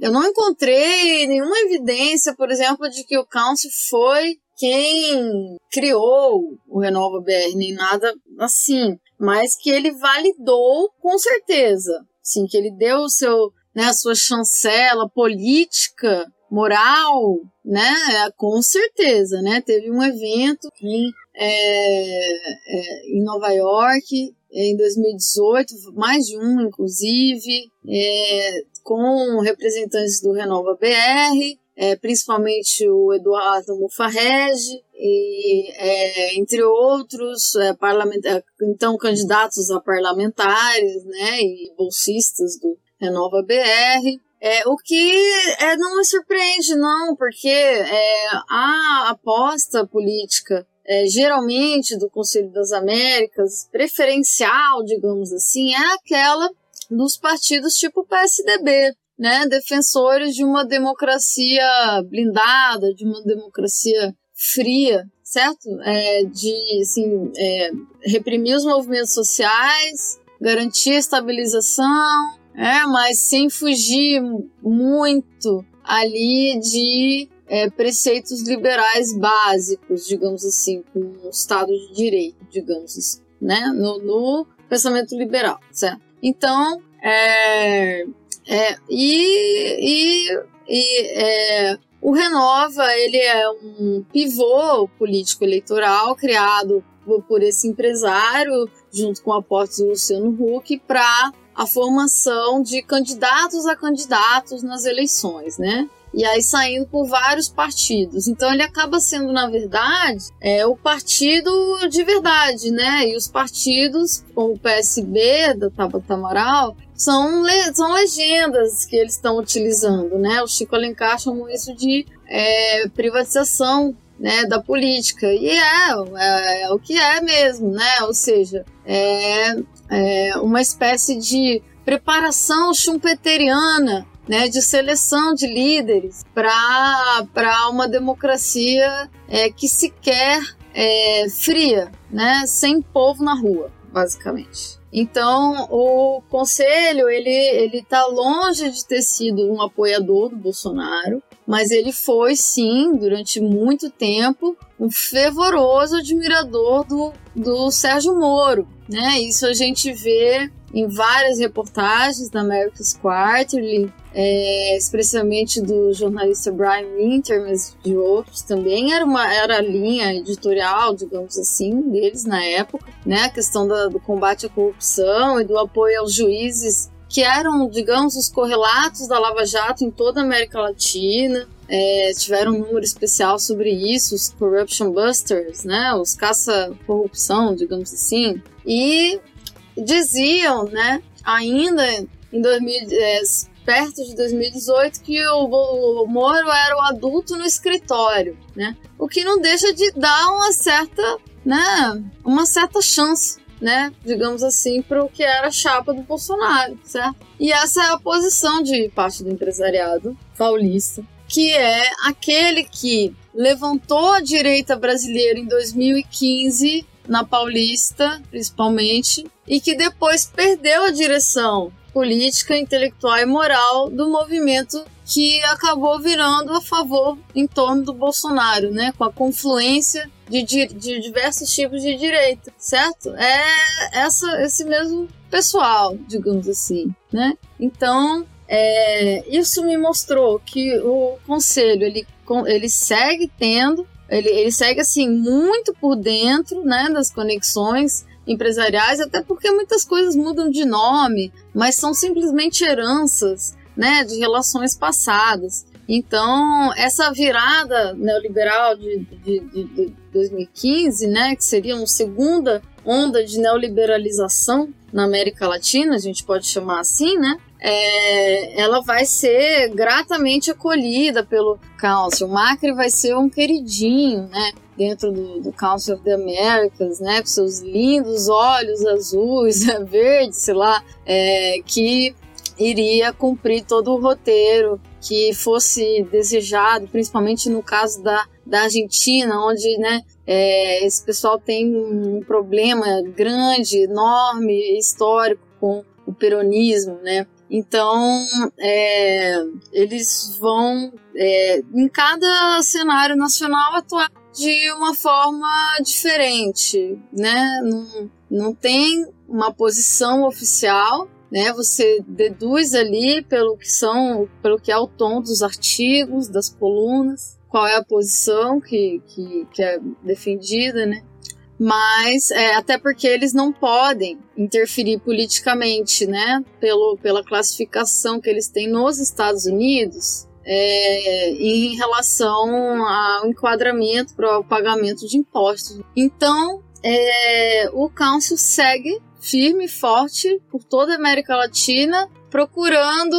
eu não encontrei nenhuma evidência, por exemplo, de que o Council foi quem criou o Renova BR, nem nada assim, mas que ele validou com certeza, sim, que ele deu o seu, né, a sua chancela política, moral, né, com certeza, né, teve um evento em, é, é, em Nova York em 2018, mais de um, inclusive, é, com representantes do Renova BR, é, principalmente o Eduardo Mufarrege, e, é, entre outros, é, é, então candidatos a parlamentares né, e bolsistas do Renova BR. É, o que é, não me surpreende, não, porque é, a aposta política é, geralmente do Conselho das Américas, preferencial, digamos assim, é aquela dos partidos tipo PSDB, né, defensores de uma democracia blindada, de uma democracia fria, certo? É, de assim, é, reprimir os movimentos sociais, garantir a estabilização, é, mas sem fugir muito ali de é, preceitos liberais básicos, digamos assim, com o Estado de Direito, digamos assim, né? No, no pensamento liberal, certo? Então, é, é, e, e, e é, o Renova ele é um pivô político eleitoral criado por esse empresário junto com o aporte do Luciano Huck para a formação de candidatos a candidatos nas eleições, né? e aí saindo por vários partidos. Então ele acaba sendo, na verdade, é, o partido de verdade, né? E os partidos, como o PSB da Tabata Amaral, são, le são legendas que eles estão utilizando, né? O Chico Alencar chamou isso de é, privatização né, da política. E é, é, é, o que é mesmo, né? Ou seja, é, é uma espécie de preparação schumpeteriana né, de seleção de líderes para uma democracia é, que se quer é, fria, né, sem povo na rua, basicamente. Então, o conselho, ele ele tá longe de ter sido um apoiador do Bolsonaro, mas ele foi sim, durante muito tempo, um fervoroso admirador do, do Sérgio Moro, né? Isso a gente vê em várias reportagens da America's Quarterly, é, especialmente do jornalista Brian Winter, mas de outros também. Era uma era a linha editorial, digamos assim, deles na época, né? A questão da, do combate à corrupção e do apoio aos juízes que eram, digamos, os correlatos da Lava Jato em toda a América Latina. É, tiveram um número especial sobre isso, os Corruption Busters, né, os caça-corrupção, digamos assim, e diziam, né, ainda em 2000, é, perto de 2018, que o Moro era o adulto no escritório, né, o que não deixa de dar uma certa, né, uma certa chance né, digamos assim, para o que era a chapa do Bolsonaro, certo? E essa é a posição de parte do empresariado paulista, que é aquele que levantou a direita brasileira em 2015 na Paulista, principalmente, e que depois perdeu a direção política, intelectual e moral do movimento que acabou virando a favor em torno do Bolsonaro, né, com a confluência de, de, diversos tipos de direita, certo? É essa, esse mesmo pessoal, digamos assim, né? Então, é, isso me mostrou que o conselho ele, ele segue tendo, ele, ele segue assim muito por dentro, né, das conexões empresariais, até porque muitas coisas mudam de nome, mas são simplesmente heranças, né, de relações passadas. Então, essa virada neoliberal de, de, de, de 2015, né, que seria uma segunda onda de neoliberalização na América Latina, a gente pode chamar assim, né? É, ela vai ser gratamente acolhida pelo Council. O Macri vai ser um queridinho, né? Dentro do, do Council of the Americas, né? Com seus lindos olhos azuis, verdes, sei lá, é, que iria cumprir todo o roteiro que fosse desejado, principalmente no caso da, da Argentina, onde né, é, esse pessoal tem um problema grande, enorme, histórico com o peronismo, né? Então, é, eles vão, é, em cada cenário nacional, atuar de uma forma diferente, né? Não, não tem uma posição oficial, né? Você deduz ali pelo que são, pelo que é o tom dos artigos, das colunas, qual é a posição que, que, que é defendida, né? Mas é, até porque eles não podem interferir politicamente, né? Pelo, pela classificação que eles têm nos Estados Unidos, é, em relação ao enquadramento para o pagamento de impostos. Então, é, o Council segue firme e forte por toda a América Latina, procurando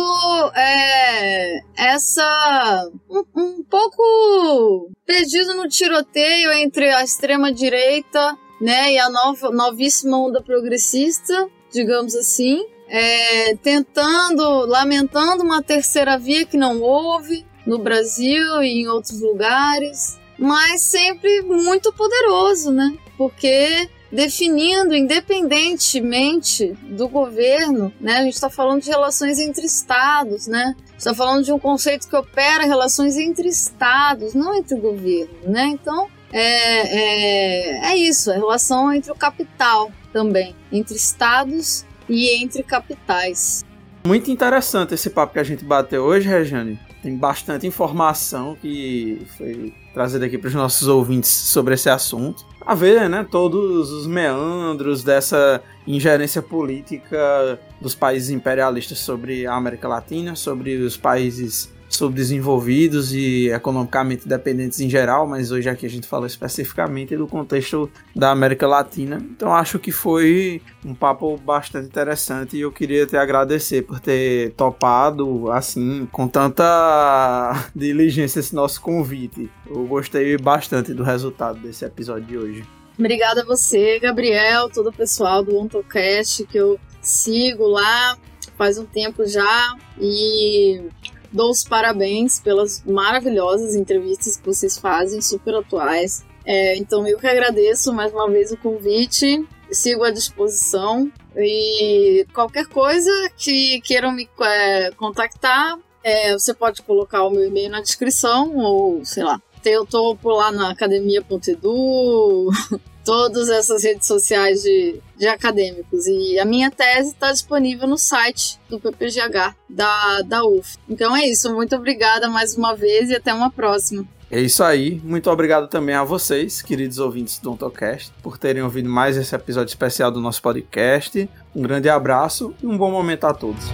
é, essa um, um, pouco perdido no tiroteio entre a extrema direita, né, e a nova, novíssima onda progressista, digamos assim, é, tentando, lamentando uma terceira via que não houve no Brasil e em outros lugares, mas sempre muito poderoso, né? Porque definindo independentemente do governo, né? A gente está falando de relações entre estados, né? Está falando de um conceito que opera relações entre estados, não entre governo, né? Então é, é, é isso, a relação entre o capital também, entre estados e entre capitais. Muito interessante esse papo que a gente bateu hoje, Rejane. Tem bastante informação que foi trazida aqui para os nossos ouvintes sobre esse assunto a ver né, todos os meandros dessa ingerência política dos países imperialistas sobre a América Latina, sobre os países subdesenvolvidos e economicamente dependentes em geral, mas hoje aqui a gente fala especificamente do contexto da América Latina. Então acho que foi um papo bastante interessante e eu queria te agradecer por ter topado assim com tanta diligência esse nosso convite. Eu gostei bastante do resultado desse episódio de hoje. Obrigada a você, Gabriel, todo o pessoal do OntoCast que eu sigo lá faz um tempo já e dou os parabéns pelas maravilhosas entrevistas que vocês fazem, super atuais. É, então eu que agradeço mais uma vez o convite, sigo à disposição e qualquer coisa que queiram me é, contactar, é, você pode colocar o meu e-mail na descrição ou sei lá. Eu tô por lá na academia.edu, todas essas redes sociais de, de acadêmicos. E a minha tese está disponível no site do PPGH da, da UF. Então é isso. Muito obrigada mais uma vez e até uma próxima. É isso aí. Muito obrigado também a vocês, queridos ouvintes do Ontocast, por terem ouvido mais esse episódio especial do nosso podcast. Um grande abraço e um bom momento a todos.